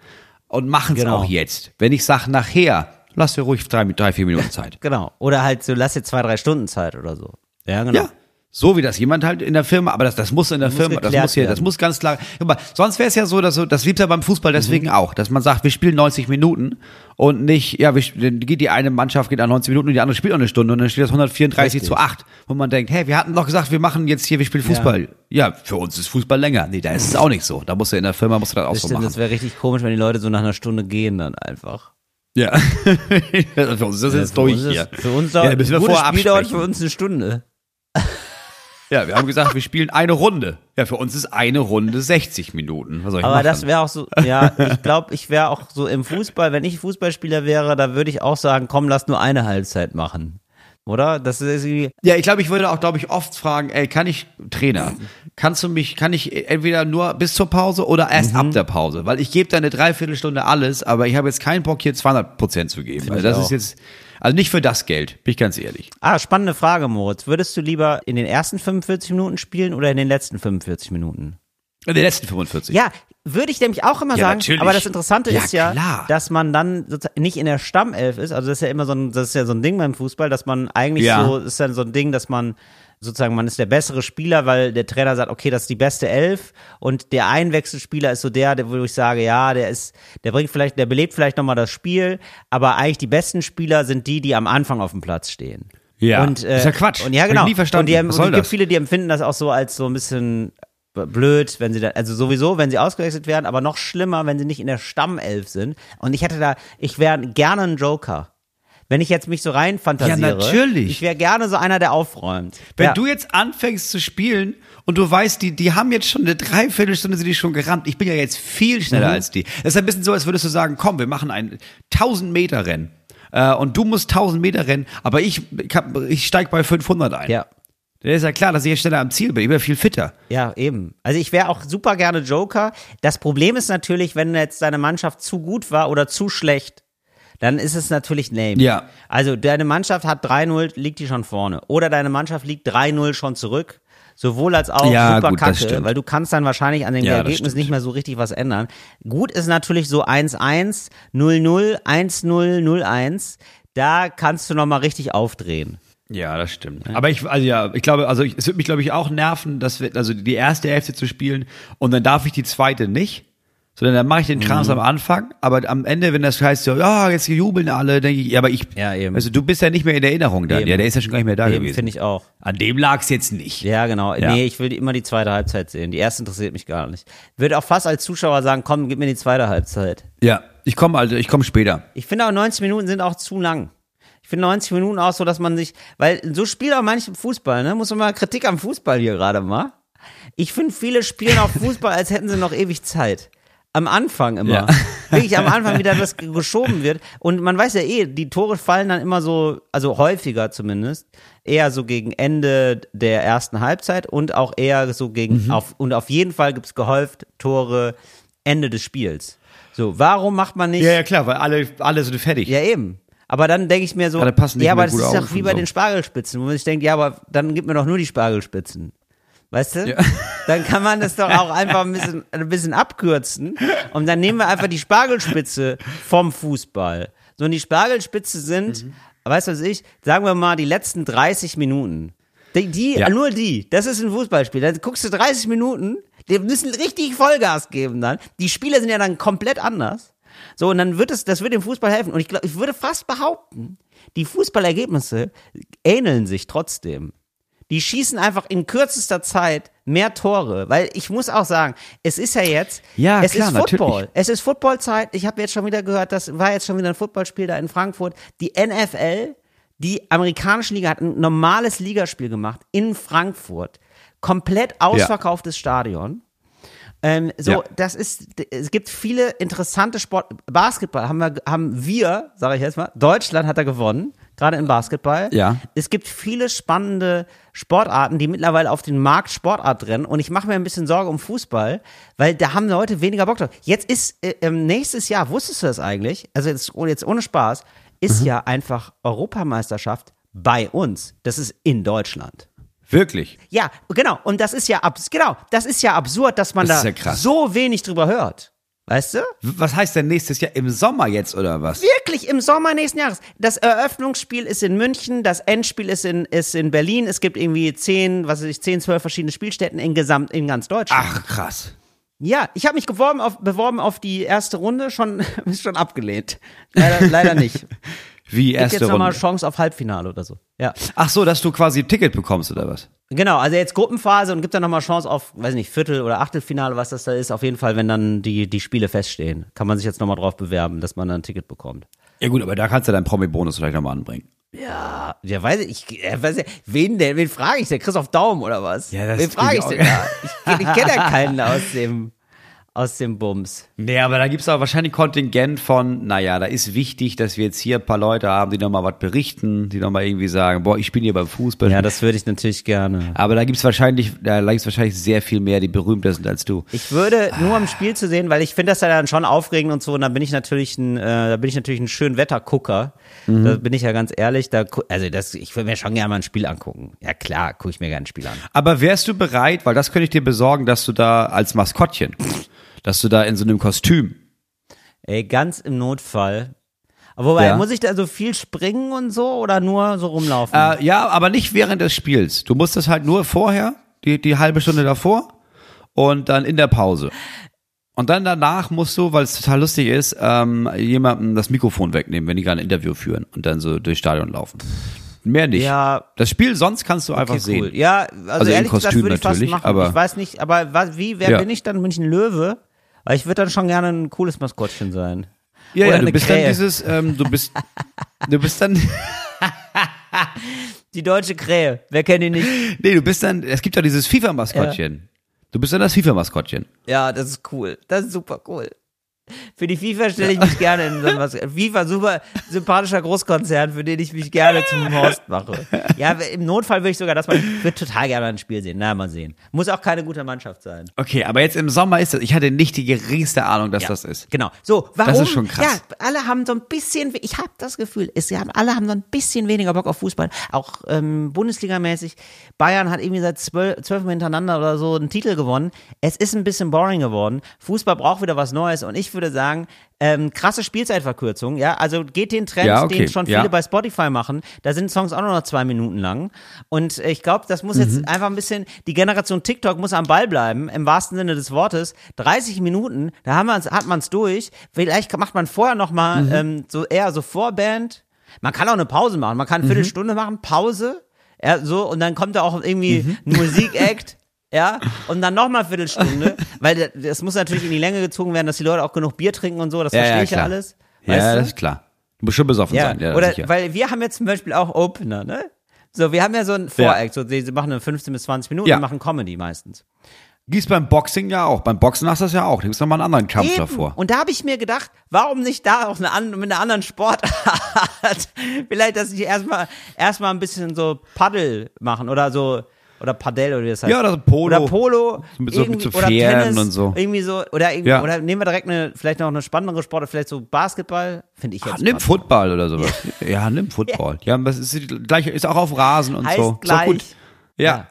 und machen es Genau. auch jetzt. Wenn ich sage nachher, lass dir ruhig drei, drei, vier Minuten [laughs] Zeit. Genau. Oder halt so, lass dir zwei, drei Stunden Zeit oder so. Ja, genau. Ja. So wie das jemand halt in der Firma, aber das, das muss in der Muss Firma, das muss hier, das werden. muss ganz klar. Guck mal, sonst wäre es ja so, dass so, das gibt's ja beim Fußball deswegen Mhm. auch, dass man sagt, wir spielen 90 Minuten und nicht, ja, wir, dann geht die eine Mannschaft geht an 90 Minuten und die andere spielt noch eine Stunde und dann steht das 134 Richtig. zu 8, wo man denkt, hey, wir hatten doch gesagt, wir machen jetzt hier, wir spielen Fußball. Ja, für uns ist Fußball länger. Nee, da ist es auch nicht so. Da musst du in der Firma musst du das auch Das, so stimmt, machen. das wäre richtig komisch, wenn die Leute so nach einer Stunde gehen dann einfach. Ja. [laughs] für uns ist das jetzt für durch ist, hier. Für uns Ja, dauert, wir ein vorher Spiel dauert für uns eine Stunde. Ja, wir haben gesagt, wir spielen eine Runde. Ja, für uns ist eine Runde 60 Minuten. Was soll ich Aber machen? das wäre auch so, ja, ich glaube, ich wäre auch so im Fußball, wenn ich Fußballspieler wäre, da würde ich auch sagen, komm, lass nur eine Halbzeit machen. Oder? Das ist irgendwie, Ja, ich glaube, ich würde auch, glaube ich, oft fragen, ey, kann ich, Trainer, kannst du mich, kann ich entweder nur bis zur Pause oder erst Mhm. ab der Pause? Weil ich gebe da eine Dreiviertelstunde alles, aber ich habe jetzt keinen Bock, hier 200 Prozent zu geben. Also das auch. ist jetzt, also nicht für das Geld, bin ich ganz ehrlich. ah, spannende Frage, Moritz. Würdest du lieber in den ersten 45 Minuten spielen oder in den letzten 45 Minuten? In den letzten 45. Ja, würde ich nämlich auch immer Ja, sagen. natürlich. Aber das Interessante Ja, ist ja, klar. dass man dann nicht in der Stammelf ist. Also das ist ja immer so ein, das ist ja so ein Ding beim Fußball, dass man eigentlich Ja. so, ist dann so ein Ding, dass man sozusagen, man ist der bessere Spieler, weil der Trainer sagt, okay, das ist die beste Elf und der Einwechselspieler ist so der, der wo ich sage, ja, der ist, der bringt vielleicht, der belebt vielleicht nochmal das Spiel, aber eigentlich die besten Spieler sind die, die am Anfang auf dem Platz stehen. Ja. und, äh, Ist ja Quatsch. Und ja, genau. nie verstanden. Und, die, Was und es gibt viele, die empfinden das auch so als so ein bisschen blöd, wenn sie da, also sowieso, wenn sie ausgewechselt werden, aber noch schlimmer, wenn sie nicht in der Stammelf sind. Und ich hätte da, ich wäre gerne ein Joker. Wenn ich jetzt mich so rein fantasiere. Ja, natürlich. Ich wäre gerne so einer, der aufräumt. Wenn ja. du jetzt anfängst zu spielen und du weißt, die, die haben jetzt schon eine Dreiviertelstunde sind die schon gerannt. Ich bin ja jetzt viel schneller Mhm. als die. Das ist ein bisschen so, als würdest du sagen, komm, wir machen ein 1000 Meter Rennen. Äh, und du musst 1000 Meter rennen, aber ich, ich, hab- ich steig bei 500 ein. Ja. Dann ist ja klar, dass ich jetzt schneller am Ziel bin. Ich bin ja viel fitter. Ja, eben. Also ich wäre auch super gerne Joker. Das Problem ist natürlich, wenn jetzt deine Mannschaft zu gut war oder zu schlecht, dann ist es natürlich lame. Ja. Also deine Mannschaft hat 3-0, liegt die schon vorne. Oder deine Mannschaft liegt 3-0 schon zurück. Sowohl als auch Ja, super gut, kacke, weil du kannst dann wahrscheinlich an dem Ja, Ergebnis nicht mehr so richtig was ändern. Gut ist natürlich so 1-1, 0-0, 1-0, 0-1. Da kannst du nochmal richtig aufdrehen. Ja, das stimmt. Aber ich, also ja, ich glaube, also ich, es wird mich, glaube ich, auch nerven, dass wir, also die erste Hälfte zu spielen und dann darf ich die zweite nicht. Sondern dann mache ich den Krams am Anfang, aber am Ende, wenn das heißt, so, ja, jetzt jubeln alle, denke ich, ja, aber ich, Ja, eben. also du bist ja nicht mehr in der Erinnerung dann. Eben. Ja, der ist ja schon gar nicht mehr da Eben, gewesen. finde ich auch. An dem lag's jetzt nicht. Ja, genau. Ja. Nee, ich will immer die zweite Halbzeit sehen. Die erste interessiert mich gar nicht. Würde auch fast als Zuschauer sagen, komm, gib mir die zweite Halbzeit. Ja, ich komme also, ich komme später. Ich finde auch 90 Minuten sind auch zu lang. Ich finde 90 Minuten auch so, dass man sich, weil so spielt auch manche Fußball, ne? Muss man mal Kritik am Fußball hier gerade mal. Ich finde, viele spielen auch Fußball, als hätten sie noch ewig Zeit. Am Anfang immer. Ja. [laughs] Wirklich am Anfang wieder das ge- [laughs] geschoben wird. Und man weiß ja eh, die Tore fallen dann immer so, also häufiger zumindest, eher so gegen Ende der ersten Halbzeit und auch eher so gegen, auf, und auf jeden Fall gibt's gehäuft Tore Ende des Spiels. So, warum macht man nicht Ja, ja, klar, weil alle, alle sind fertig. ja, eben. Aber dann denke ich mir so, ja, aber das ist doch wie bei so. den Spargelspitzen, wo man sich denkt, ja, aber dann gib mir doch nur die Spargelspitzen. Weißt du? Ja. Dann kann man das doch auch einfach ein bisschen, ein bisschen abkürzen und dann nehmen wir einfach die Spargelspitze vom Fußball. So, und die Spargelspitze sind, Mhm. weißt du was ich, sagen wir mal die letzten 30 Minuten. Die, die Ja. nur die, das ist ein Fußballspiel. Dann guckst du 30 Minuten, die müssen richtig Vollgas geben dann. Die Spieler sind ja dann komplett anders. So, und dann wird es, das wird dem Fußball helfen. Und ich glaube, ich würde fast behaupten, die Fußballergebnisse ähneln sich trotzdem. Die schießen einfach in kürzester Zeit mehr Tore, weil ich muss auch sagen, es ist ja jetzt, Ja, es klar, ist Football. natürlich. Es ist Footballzeit. Ich habe jetzt schon wieder gehört, das war jetzt schon wieder ein Footballspiel da in Frankfurt. Die NFL, die amerikanische Liga hat ein normales Ligaspiel gemacht in Frankfurt. Komplett ausverkauftes Stadion. Ähm, so, Ja. das ist, es gibt viele interessante Sport. Basketball haben wir, haben wir, sage ich jetzt mal, Deutschland hat da gewonnen, gerade im Basketball. Ja. Es gibt viele spannende Sportarten, die mittlerweile auf den Markt Sportart rennen. Und ich mache mir ein bisschen Sorge um Fußball, weil da haben Leute weniger Bock drauf. Jetzt ist äh, ähm, nächstes Jahr, wusstest du das eigentlich? Also jetzt, oh, jetzt ohne Spaß, ist Mhm. ja einfach Europameisterschaft bei uns. Das ist in Deutschland. Wirklich. Ja, genau. Und das ist ja genau, das ist ja absurd, dass man Das da ja so wenig drüber hört. Weißt du? Was heißt denn nächstes Jahr im Sommer jetzt oder was? Wirklich im Sommer nächsten Jahres. Das Eröffnungsspiel ist in München, das Endspiel ist in, ist in Berlin. Es gibt irgendwie zehn, was weiß ich, zehn, zwölf verschiedene Spielstätten in gesamt in ganz Deutschland. Ach, krass. Ja, ich habe mich beworben auf, beworben auf die erste Runde, schon, [laughs] schon abgelehnt. Leider, leider nicht. [laughs] Wie Gibt erste jetzt nochmal Runde. Chance auf Halbfinale oder so. Ja. Ach so, dass du quasi ein Ticket bekommst oder was? Genau, also jetzt Gruppenphase und gibt dann nochmal Chance auf, weiß nicht, Viertel- oder Achtelfinale, was das da ist. Auf jeden Fall, wenn dann die, die Spiele feststehen, kann man sich jetzt nochmal drauf bewerben, dass man dann ein Ticket bekommt. Ja gut, aber da kannst du deinen Promi-Bonus vielleicht nochmal anbringen. Ja, ja, weiß ich, ich weiß ja, wen denn, wen frage ich denn? Christoph Daum oder was? Ja, das wen frage ich denn da? [laughs] Ich, ich kenne ja keinen aus dem, aus dem Bums. Nee, aber da gibt's auch wahrscheinlich Kontingent von, naja, da ist wichtig, dass wir jetzt hier ein paar Leute haben, die nochmal was berichten, die nochmal irgendwie sagen, boah, ich bin hier beim Fußball. Ja, das würde ich natürlich gerne. aber da gibt's wahrscheinlich, da gibt's wahrscheinlich sehr viel mehr, die berühmter sind als du. Ich würde nur am Spiel zu sehen, weil ich finde das ja dann schon aufregend und so, und dann bin ich natürlich ein, äh, da bin ich natürlich ein schön Wettergucker. Mhm. Da bin ich ja ganz ehrlich, da, also das, ich würde mir schon gerne mal ein Spiel angucken. Ja klar, gucke ich mir gerne ein Spiel an. Aber wärst du bereit, weil das könnte ich dir besorgen, dass du da als Maskottchen, dass du da in so einem Kostüm, Ey, ganz im Notfall. Aber wobei, Ja. muss ich da so viel springen und so oder nur so rumlaufen? Äh, ja, aber nicht während des Spiels. Du musst das halt nur vorher, die, die halbe Stunde davor und dann in der Pause. Und dann danach musst du, weil es total lustig ist, ähm, jemandem das Mikrofon wegnehmen, wenn die gerade ein Interview führen und dann so durchs Stadion laufen. Mehr nicht. Ja. Das Spiel sonst kannst du einfach Okay, sehen. cool. Ja, also, Also ehrlich gesagt Kostüm würde ich fast natürlich, machen. aber- ich weiß nicht, aber was, wie, wer Ja. bin ich dann? Bin ich ein Löwe? Weil ich würde dann schon gerne ein cooles Maskottchen sein. Ja, Oder ja, du bist Krähe. dann dieses, ähm, du bist, du bist dann, [laughs] Die deutsche Krähe, wer kennt die nicht? nee, du bist dann, es gibt ja dieses FIFA-Maskottchen. Du bist dann das FIFA-Maskottchen. Ja, das ist cool. Das ist super cool. Für die FIFA stelle ich mich gerne in so was. FIFA, super sympathischer Großkonzern, für den ich mich gerne zum [laughs] Horst mache. Ja, im Notfall würde ich sogar das mal, ich würde total gerne ein Spiel sehen. Na, mal sehen. Muss auch keine gute Mannschaft sein. Okay, aber jetzt im Sommer ist das, ich hatte nicht die geringste Ahnung, dass Ja, das ist. Genau. So, warum? ist schon krass. Ja, alle haben so ein bisschen, ich habe das Gefühl, es haben, alle haben so ein bisschen weniger Bock auf Fußball. Auch ähm, Bundesligamäßig. Bayern hat irgendwie seit zwölf, zwölf Mal hintereinander oder so einen Titel gewonnen. Es ist ein bisschen boring geworden. Fußball braucht wieder was Neues und ich würde sagen, ähm, krasse Spielzeitverkürzung, ja, also geht den Trend, Ja, okay, den schon viele ja. bei Spotify machen, da sind Songs auch nur noch zwei Minuten lang. Und ich glaube, das muss Mhm. jetzt einfach ein bisschen, die Generation TikTok muss am Ball bleiben, im wahrsten Sinne des Wortes, 30 Minuten, da haben wir's, hat man es durch, vielleicht macht man vorher noch mal Mhm. ähm, so eher so Vorband, man kann auch eine Pause machen, man kann eine Mhm. Viertelstunde machen, Pause, ja, so, und dann kommt da auch irgendwie Mhm. ein Musikact, [laughs] ja, und dann nochmal Viertelstunde, [laughs] weil das- muss natürlich in die Länge gezogen werden, dass die Leute auch genug Bier trinken und so, das verstehe ich ja alles. Ja, weißt du? das ist klar. Du musst schon besoffen Ja, sein. Ja, oder sicher. weil wir haben jetzt zum Beispiel auch Opener, ne? So, wir haben ja so einen Voract, so, die, sie machen eine 15 bis 20 Minuten, Ja. machen Comedy meistens. Gießt beim Boxing ja auch. Beim Boxen hast du das ja auch. Da gibt's nochmal einen anderen Kampf Eben. davor. Und da habe ich mir gedacht, warum nicht da auch eine, mit einer anderen Sportart? [laughs] Vielleicht, dass ich erstmal erstmal ein bisschen so Paddel machen oder so oder Padel oder wie das heißt. Ja, oder Polo. Oder Polo. Mit so- mit so oder Tennis, und so. Irgendwie so. Oder, irgendwie, Ja. oder nehmen wir direkt eine, vielleicht noch eine spannendere Sportart, vielleicht so Basketball, finde ich jetzt. Ah, nimm. Football oder sowas. Ja, [laughs] nimm Football. [laughs] Ja, das ist die gleiche, ist auch auf Rasen und Heißt so. Ist gleich. gut. Ja.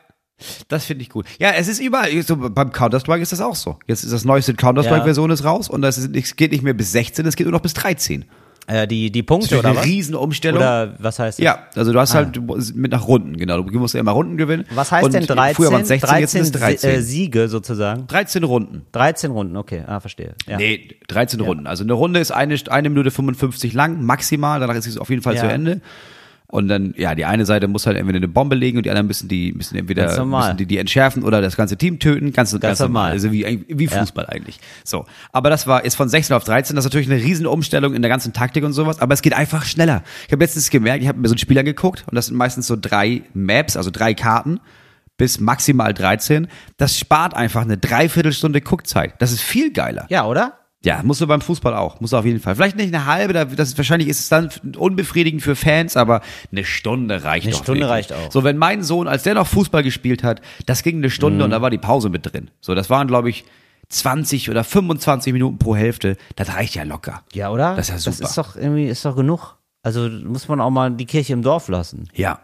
Das finde ich gut. Ja, es ist überall, so beim Counter-Strike ist das auch so. Jetzt ist das neueste Counter-Strike-Version ist raus und das ist, es geht nicht mehr bis 16, es geht nur noch bis 13. Äh, die, die Punkte oder was? Riesenumstellung. Oder was heißt das? ja, also du hast halt du musst mit nach Runden, genau. Du musst ja immer Runden gewinnen. Was heißt Und denn 13? Früher waren es 16, jetzt 13, sind es 13. äh, Siege sozusagen. 13 Runden. 13 Runden, okay, ah, verstehe. Ja. Nee, 13 Runden. Also eine Runde ist eine, eine Minute 55 lang, maximal. Danach ist es auf jeden Fall Ja. zu Ende. Und dann, ja, die eine Seite muss halt entweder eine Bombe legen und die anderen müssen die, müssen entweder Ganz müssen die, die entschärfen oder das ganze Team töten. Ganz, ganz, normal. Also wie, wie Fußball eigentlich. So. Aber das war, ist von 16 auf 13. Das ist natürlich eine Riesenumstellung in der ganzen Taktik und sowas. Aber es geht einfach schneller. Ich habe letztens gemerkt, ich habe mir so ein Spiel angeguckt und das sind meistens so drei Maps, also drei Karten bis maximal 13. Das spart einfach eine Dreiviertelstunde Guckzeit. Das ist viel geiler. ja, oder? Ja, musst du beim Fußball auch. Musst du auf jeden Fall. Vielleicht nicht eine halbe, da- das ist, wahrscheinlich ist es dann unbefriedigend für Fans, aber eine Stunde reicht Eine. Stunde wirklich. reicht auch. So, wenn mein Sohn, als der noch Fußball gespielt hat, das ging eine Stunde Mhm. und da war die Pause mit drin. So, das waren, glaube ich, 20 oder 25 Minuten pro Hälfte. Das reicht ja locker. Ja, oder? Das ist ja super. Das ist doch irgendwie, ist doch genug. Also muss man auch mal die Kirche im Dorf lassen. Ja.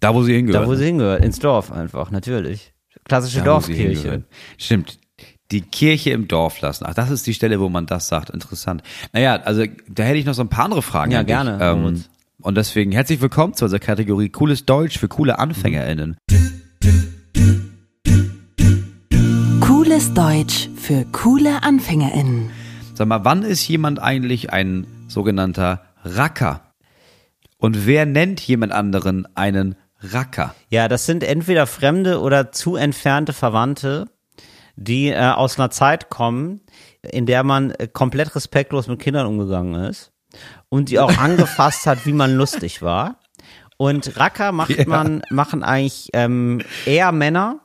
Da, wo sie hingehört. Da, wo sie hingehört, ins Dorf einfach, natürlich. Klassische Da, Dorfkirche. Stimmt. Die Kirche im Dorf lassen. Ach, das ist die Stelle, wo man das sagt. Interessant. Naja, also da hätte ich noch so ein paar andere Fragen. Ja, gerne, Ähm, und deswegen herzlich willkommen zu unserer Kategorie Cooles Deutsch für coole AnfängerInnen. Cooles Deutsch für coole AnfängerInnen. Sag mal, wann ist jemand eigentlich ein sogenannter Racker? Und wer nennt jemand anderen einen Racker? Ja, das sind entweder fremde oder zu entfernte Verwandte, die äh, aus einer Zeit kommen, in der man äh, komplett respektlos mit Kindern umgegangen ist und die auch [laughs] angefasst hat, wie man lustig war. Und Racker macht Ja. man, machen eigentlich ähm, eher Männer.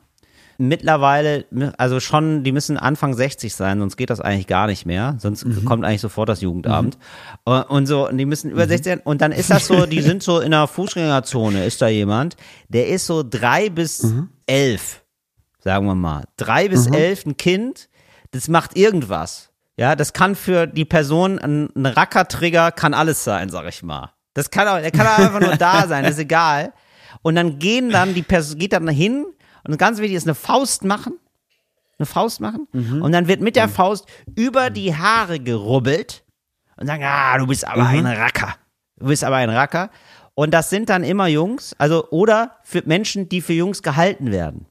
Mittlerweile, also schon, die müssen Anfang 60 sein, sonst geht das eigentlich gar nicht mehr. Sonst kommt eigentlich sofort das Jugendamt. Äh, Und so, und die müssen über 60 sein. Und dann ist das so, die sind so in der Fußgängerzone, ist da jemand, der ist so drei bis elf, sagen wir mal. Drei bis elf, ein Kind, das macht irgendwas. Ja, das kann für die Person ein, ein Rackertrigger, kann alles sein, sag ich mal. Das kann auch, der kann auch einfach nur da [laughs] sein, ist egal. Und dann gehen dann die Person, geht dann hin und ganz wichtig ist eine Faust machen. Eine Faust machen. Und dann wird mit der Faust über die Haare gerubbelt und sagen, ah, du bist aber ein Racker. Du bist aber ein Racker. Und das sind dann immer Jungs, also oder für Menschen, die für Jungs gehalten werden.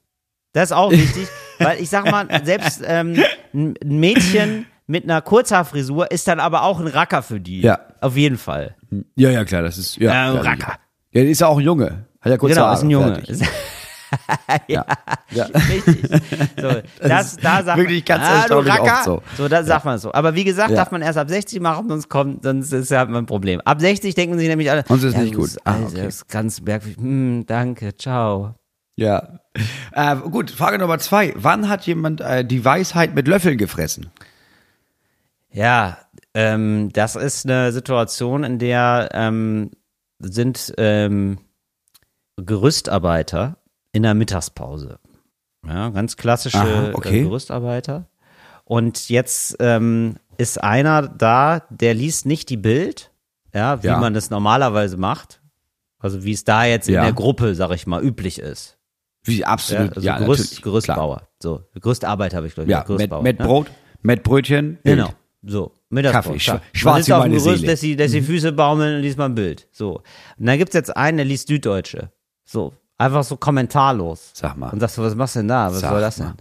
Das ist auch wichtig, [laughs] weil ich sag mal, selbst ähm, ein Mädchen mit einer Kurzhaarfrisur ist dann aber auch ein Racker für die. Ja. Auf jeden Fall. Ja, ja, klar, das ist, ja. Klar, Racker. Ja, der ist ja auch ein Junge. Hat ja kurz genau, ist ein Junge. [laughs] Ja. ja. Richtig. So, das, da sagt wirklich man, ganz ah, du Racker. so. So, das sagt man so. Aber wie gesagt, Ja. darf man erst ab 60 machen, sonst kommt, sonst ist ja ein Problem. Ab 60 denken sich nämlich alle, Sonst ist ja, nicht gut. Ah, alt, okay. Das ist ganz merkwürdig. Hm, danke, ciao. Ja. Äh, gut, Frage Nummer zwei. Wann hat jemand äh, die Weisheit mit Löffeln gefressen? Ja, ähm, das ist eine Situation, in der ähm, sind ähm, Gerüstarbeiter in der Mittagspause. Ja, ganz klassische Aha, okay. äh, Gerüstarbeiter. Und jetzt ähm, ist einer da, der liest nicht die Bild, ja, wie Ja. man das normalerweise macht. Also wie es da jetzt in Ja. der Gruppe, sag ich mal, üblich ist. Wie Ja, absolut. also Ja, Gerüst, Gerüstbauer. So, Gerüstarbeiter habe ich glaube ich. Klar. Ja, mit, Gerüstbauer, mit? Brot, mit Brötchen. Genau. So, Mittagspause. Kaffee, klar. schwa- schwarz auf dem Gerüst, Seele. dass die, dass die Füße baumeln und liest mal ein Bild. So. Und dann gibt's jetzt einen, der liest Süddeutsche. So. Einfach so kommentarlos. Sag mal. Und sagst du, was machst du denn da? Was Sag soll das mal. denn?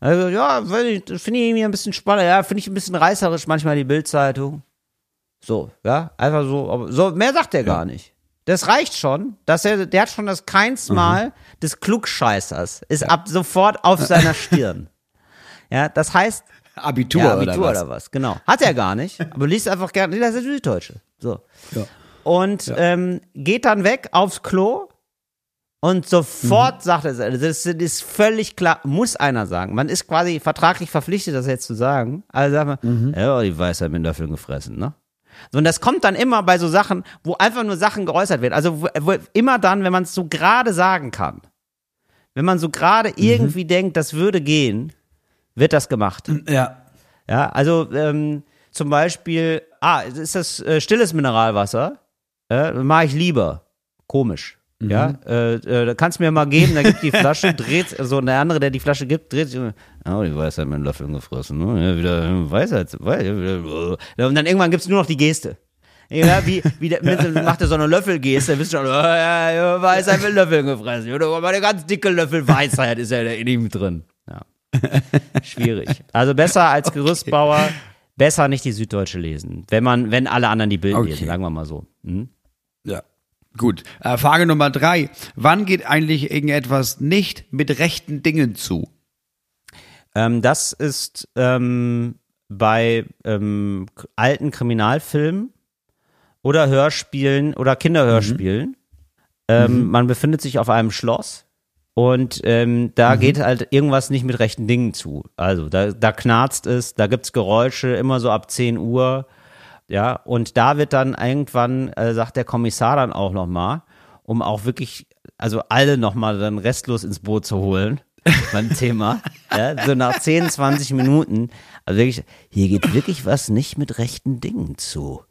Also, ja, weiß ich, das finde ich irgendwie ein bisschen spannend. Ja, finde ich ein bisschen reißerisch manchmal die Bildzeitung. So, ja, einfach so. Aber so, mehr sagt er gar nicht. Das reicht schon, dass er, der hat schon das Keinsmal Mhm. des Klugscheißers. Ist ab sofort auf seiner [laughs] Stirn. Ja, das heißt, Abitur, ja, Abitur oder oder was? was? Genau. Hat er gar nicht, aber liest einfach gerne, das ist Süddeutsche. So. Ja. Und ähm, geht dann weg aufs Klo und sofort Mhm. sagt er, das ist völlig klar, muss einer sagen. Man ist quasi vertraglich verpflichtet, das jetzt zu sagen. Also sagt man, Mhm. ja, die Weisheit mit Löffeln gefressen, ne? So, und das kommt dann immer bei so Sachen, wo einfach nur Sachen geäußert werden. Also wo, wo, immer dann, wenn man es so gerade sagen kann. Wenn man so gerade Mhm. irgendwie denkt, das würde gehen, wird das gemacht. Ja. Ja, also ähm, zum Beispiel, ah, ist das äh, stilles Mineralwasser? Äh, Mache ich lieber. Komisch. Ja, äh, äh, da kannst du mir mal geben, da gibt die Flasche, [laughs] dreht, also der andere, der die Flasche gibt, dreht sich oh, die Weisheit mit einem Löffel gefressen, ne? Ja, wieder äh, Weisheit, Weisheit äh. und dann irgendwann gibt's nur noch die Geste. Ja, wie, wie der, [laughs] macht er so eine Löffelgeste, wisst ihr schon, oh, ja, ja, Weisheit mit Löffeln gefressen. Oder aber der ganz dicke Löffel Weisheit ist ja in ihm drin. Ja. [laughs] Schwierig. Also besser als Gerüstbauer, besser nicht die Süddeutsche lesen. Wenn man, wenn alle anderen die Bild Okay. lesen, sagen wir mal so. Hm? Ja. Gut. Äh, Frage Nummer drei. Wann geht eigentlich irgendetwas nicht mit rechten Dingen zu? Ähm, das ist ähm, bei ähm, alten Kriminalfilmen oder Hörspielen oder Kinderhörspielen. Ähm, Man befindet sich auf einem Schloss und ähm, da geht halt irgendwas nicht mit rechten Dingen zu. Also da, da knarzt es, da gibt's Geräusche immer so ab 10 Uhr. Ja, und da wird dann irgendwann, äh, sagt der Kommissar dann auch nochmal, um auch wirklich, also alle nochmal dann restlos ins Boot zu holen [laughs] beim Thema. Ja, so nach 10, 20 Minuten. Also wirklich, hier geht wirklich was nicht mit rechten Dingen zu.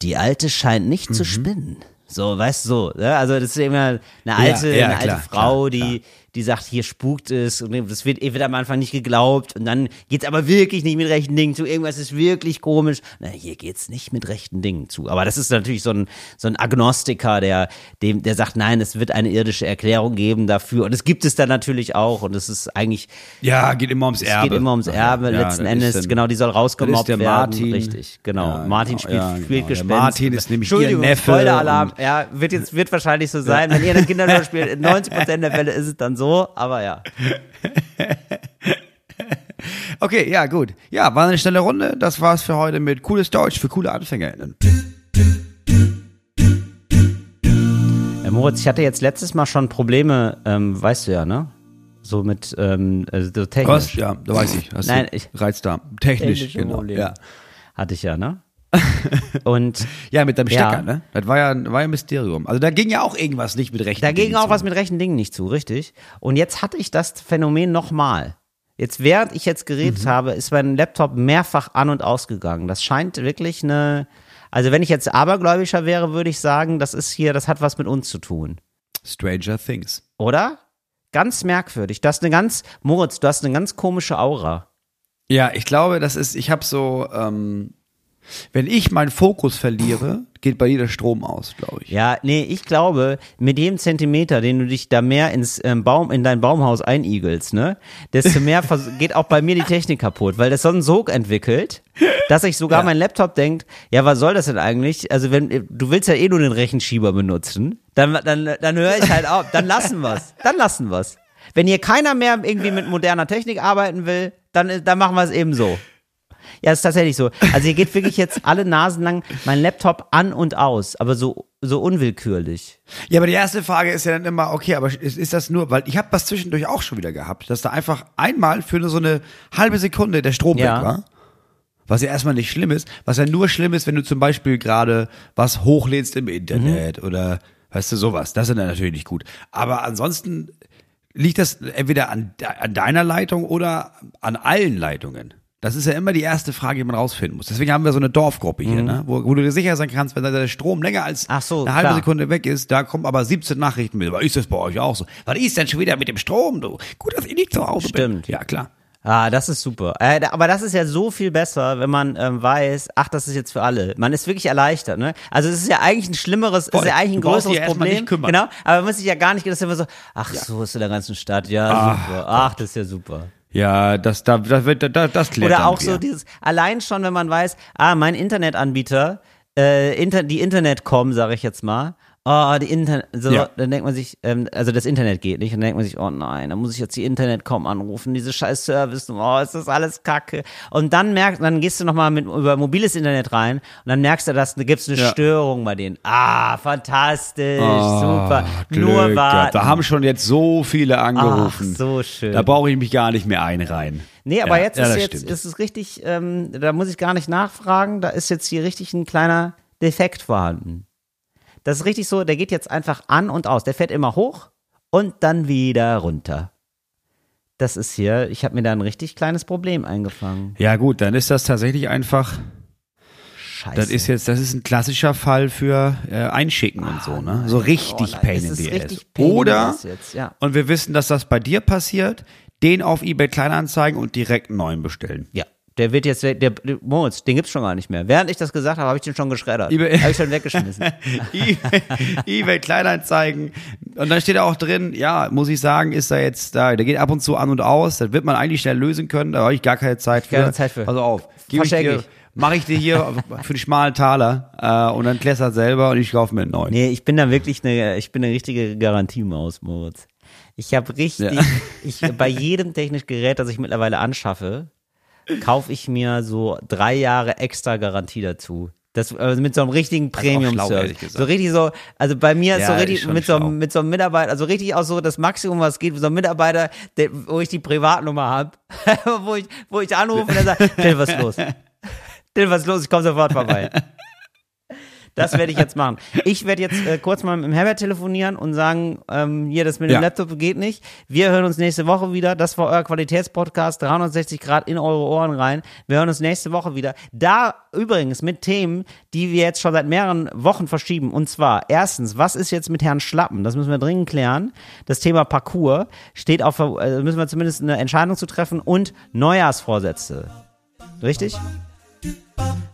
Die Alte scheint nicht Mhm. zu spinnen. So, weißt du, so. Ja, also das ist immer eine alte, ja, eine alte klar, Frau, klar, die, die sagt, hier spukt es und das wird, wird am Anfang nicht geglaubt und dann geht's aber wirklich nicht mit rechten Dingen zu. Irgendwas ist wirklich komisch. Na, hier geht's nicht mit rechten Dingen zu. Aber das ist natürlich so ein, so ein Agnostiker, der, dem, der sagt, nein, es wird eine irdische Erklärung geben dafür. Und es gibt es dann natürlich auch. Und es ist eigentlich, Ja, geht immer ums es Erbe. geht immer ums Erbe. Ja, Letzten Endes, dann- genau, die soll rausgemobbt werden. Martin. Richtig, genau. Ja, Martin genau, spielt, ja, spielt genau. Der Gespenst. Martin ist nämlich ihr Neffe Spoiler-Alarm. Ja, wird jetzt, wird wahrscheinlich so sein. Wenn ihr das Kinderhörspiel spielt, in [laughs] 90% der Fälle ist es dann so. Aber ja. [laughs] Okay, ja, gut. Ja, war eine schnelle Runde. Das war's für heute mit cooles Deutsch für coole AnfängerInnen. Äh, Moritz, ich hatte jetzt letztes Mal schon Probleme, ähm, weißt du ja, ne? So mit, ähm, also so technisch. Was? Ja, da weiß ich. Hast Nein, ich- Reizdarm. Technisch, genau. Probleme. Ja. Hatte ich ja, ne? [laughs] Und ja, mit deinem Ja. Stecker, ne? Das war ja, war ja ein Mysterium. Also da ging ja auch irgendwas nicht mit rechten da ging Dingen auch zu. was mit rechten Dingen nicht zu, richtig? Und jetzt hatte ich das Phänomen nochmal. Jetzt, während ich jetzt geredet Mhm. habe, ist mein Laptop mehrfach an- und ausgegangen. Das scheint wirklich eine, also wenn ich jetzt abergläubischer wäre, würde ich sagen, das ist hier, das hat was mit uns zu tun. Stranger Things. Oder? Ganz merkwürdig. Du hast eine ganz, Moritz, du hast eine ganz komische Aura. Ja, ich glaube, das ist, ich habe so, ähm, wenn ich meinen Fokus verliere, geht bei dir der Strom aus, glaube ich. Ja, nee, ich glaube, mit jedem Zentimeter, den du dich da mehr ins ähm, Baum, in dein Baumhaus einigelst, ne, desto mehr [laughs] geht auch bei mir die Technik kaputt, weil das so einen Sog entwickelt, dass ich sogar mein Laptop denkt, ja, was soll das denn eigentlich? Also wenn, du willst ja eh nur den Rechenschieber benutzen, dann, dann, dann höre ich halt auf, dann lassen wir's, dann lassen wir's. Wenn hier keiner mehr irgendwie mit moderner Technik arbeiten will, dann, dann machen wir es eben so. Ja, ist tatsächlich so. Also hier geht wirklich jetzt alle Nasen lang mein Laptop an und aus, aber so, so unwillkürlich. Ja, aber die erste Frage ist ja dann immer, okay, aber ist, ist das nur, weil ich habe das zwischendurch auch schon wieder gehabt, dass da einfach einmal für nur so eine halbe Sekunde der Strom Ja. weg war. Was ja erstmal nicht schlimm ist, was ja nur schlimm ist, wenn du zum Beispiel gerade was hochlädst im Internet Mhm. oder weißt du sowas. Das ist dann natürlich nicht gut. Aber ansonsten liegt das entweder an, an deiner Leitung oder an allen Leitungen. Das ist ja immer die erste Frage, die man rausfinden muss. Deswegen haben wir so eine Dorfgruppe hier, ne? wo, wo du dir sicher sein kannst, wenn der Strom länger als Mhm. Ach so, eine halbe klar. Sekunde weg ist, da kommen aber 17 Nachrichten mit. Aber ist das bei euch auch so? Was ist denn schon wieder mit dem Strom? Du? Gut, dass ich nicht zu Hause bin. Stimmt. Ja, klar. Ah, das ist super. Äh, aber das ist ja so viel besser, wenn man ähm, weiß, ach, das ist jetzt für alle. Man ist wirklich erleichtert, ne? Also es ist ja eigentlich ein schlimmeres, es Voll. ist ja eigentlich ein größeres Problem. Genau, aber man muss sich ja gar nicht, das ist immer so, ach, so ist in der ganzen Stadt, ja, super. Ach, das ist ja super. Ja, das, da, das, wird, da, das klärt Oder auch so wir. dieses, allein schon, wenn man weiß, ah, mein Internetanbieter, äh, Inter, die Internetcom, sage ich jetzt mal, oh, die Internet, so, Ja. dann denkt man sich, ähm, also das Internet geht nicht, dann denkt man sich, oh nein, dann muss ich jetzt die Internetcom anrufen, diese scheiß Service, oh, ist das alles kacke. Und dann merkst, dann gehst du nochmal mit, über mobiles Internet rein und dann merkst du, dass da gibt's eine Ja. Störung bei denen. Ah, fantastisch, Oh, super. Glück Nur warten. Da haben schon jetzt so viele angerufen. Ach, so schön. Da brauche ich mich gar nicht mehr einreihen. Nee, aber Ja, jetzt ist jetzt stimmt. ist es richtig, ähm, da muss ich gar nicht nachfragen, da ist jetzt hier richtig ein kleiner Defekt vorhanden. Das ist richtig so, der geht jetzt einfach an und aus. Der fährt immer hoch und dann wieder runter. Das ist hier, ich habe mir da ein richtig kleines Problem eingefangen. Ja gut, dann ist das tatsächlich einfach, Scheiße. das ist jetzt, das ist ein klassischer Fall für äh, Einschicken und so, ne? So richtig Oh Pain in the richtig ass. Oder, jetzt, ja. und wir wissen, dass das bei dir passiert, den auf eBay Kleinanzeigen und direkt einen neuen bestellen. Ja, Der wird jetzt, der, der Moritz, den gibt's schon gar nicht mehr. Während ich das gesagt habe, habe ich den schon geschreddert. eBay- Habe ich schon weggeschmissen. [laughs] eBay, eBay Kleinanzeigen. Und dann steht auch drin, ja, muss ich sagen, ist da jetzt da, der geht ab und zu an und aus. Das wird man eigentlich schnell lösen können, da habe ich gar keine Zeit für. Keine Zeit für. Pass auf, gebe ich dir, ich. mache ich dir hier für die schmalen Taler äh, und dann das selber und ich kaufe mir einen neuen. Nee, ich bin da wirklich eine, ich bin eine richtige Garantiemaus, Moritz. Ich habe richtig, Ja. ich, bei jedem technischen Gerät, das ich mittlerweile anschaffe, kaufe ich mir so drei Jahre extra Garantie dazu. Das also mit so einem richtigen Premium-Service. So richtig so, also bei mir ist Ja, so ist richtig schon mit so, einem- mit so einem Mitarbeiter, also richtig auch so das Maximum, was geht, so ein Mitarbeiter, der, wo ich die Privatnummer habe, [laughs] wo ich, wo ich anrufe und er sagt, [laughs] Till, was ist los? Till, was ist los? Ich komme sofort vorbei. Das werde ich jetzt machen. Ich werde jetzt äh, kurz mal mit dem Herbert telefonieren und sagen, ähm, hier, das mit dem Ja. Laptop geht nicht. Wir hören uns nächste Woche wieder. Das war euer Qualitätspodcast, 360 Grad in eure Ohren rein. Wir hören uns nächste Woche wieder. Da übrigens mit Themen, die wir jetzt schon seit mehreren Wochen verschieben. Und zwar, erstens, was ist jetzt mit Herrn Schlappen? Das müssen wir dringend klären. Das Thema Parcours steht auf, äh, müssen wir zumindest eine Entscheidung zu treffen und Neujahrsvorsätze. Richtig?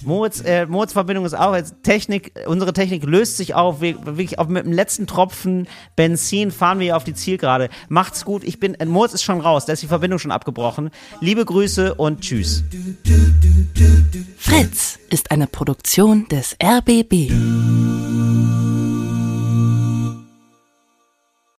Moritz, äh, Moritz Verbindung ist auch jetzt Technik, unsere Technik löst sich auf, wir, wirklich auf mit dem letzten Tropfen Benzin fahren wir auf die Zielgerade. Macht's gut, ich bin, äh, Moritz ist schon raus, da ist die Verbindung schon abgebrochen. Liebe Grüße und tschüss. Fritz ist eine Produktion des RBB.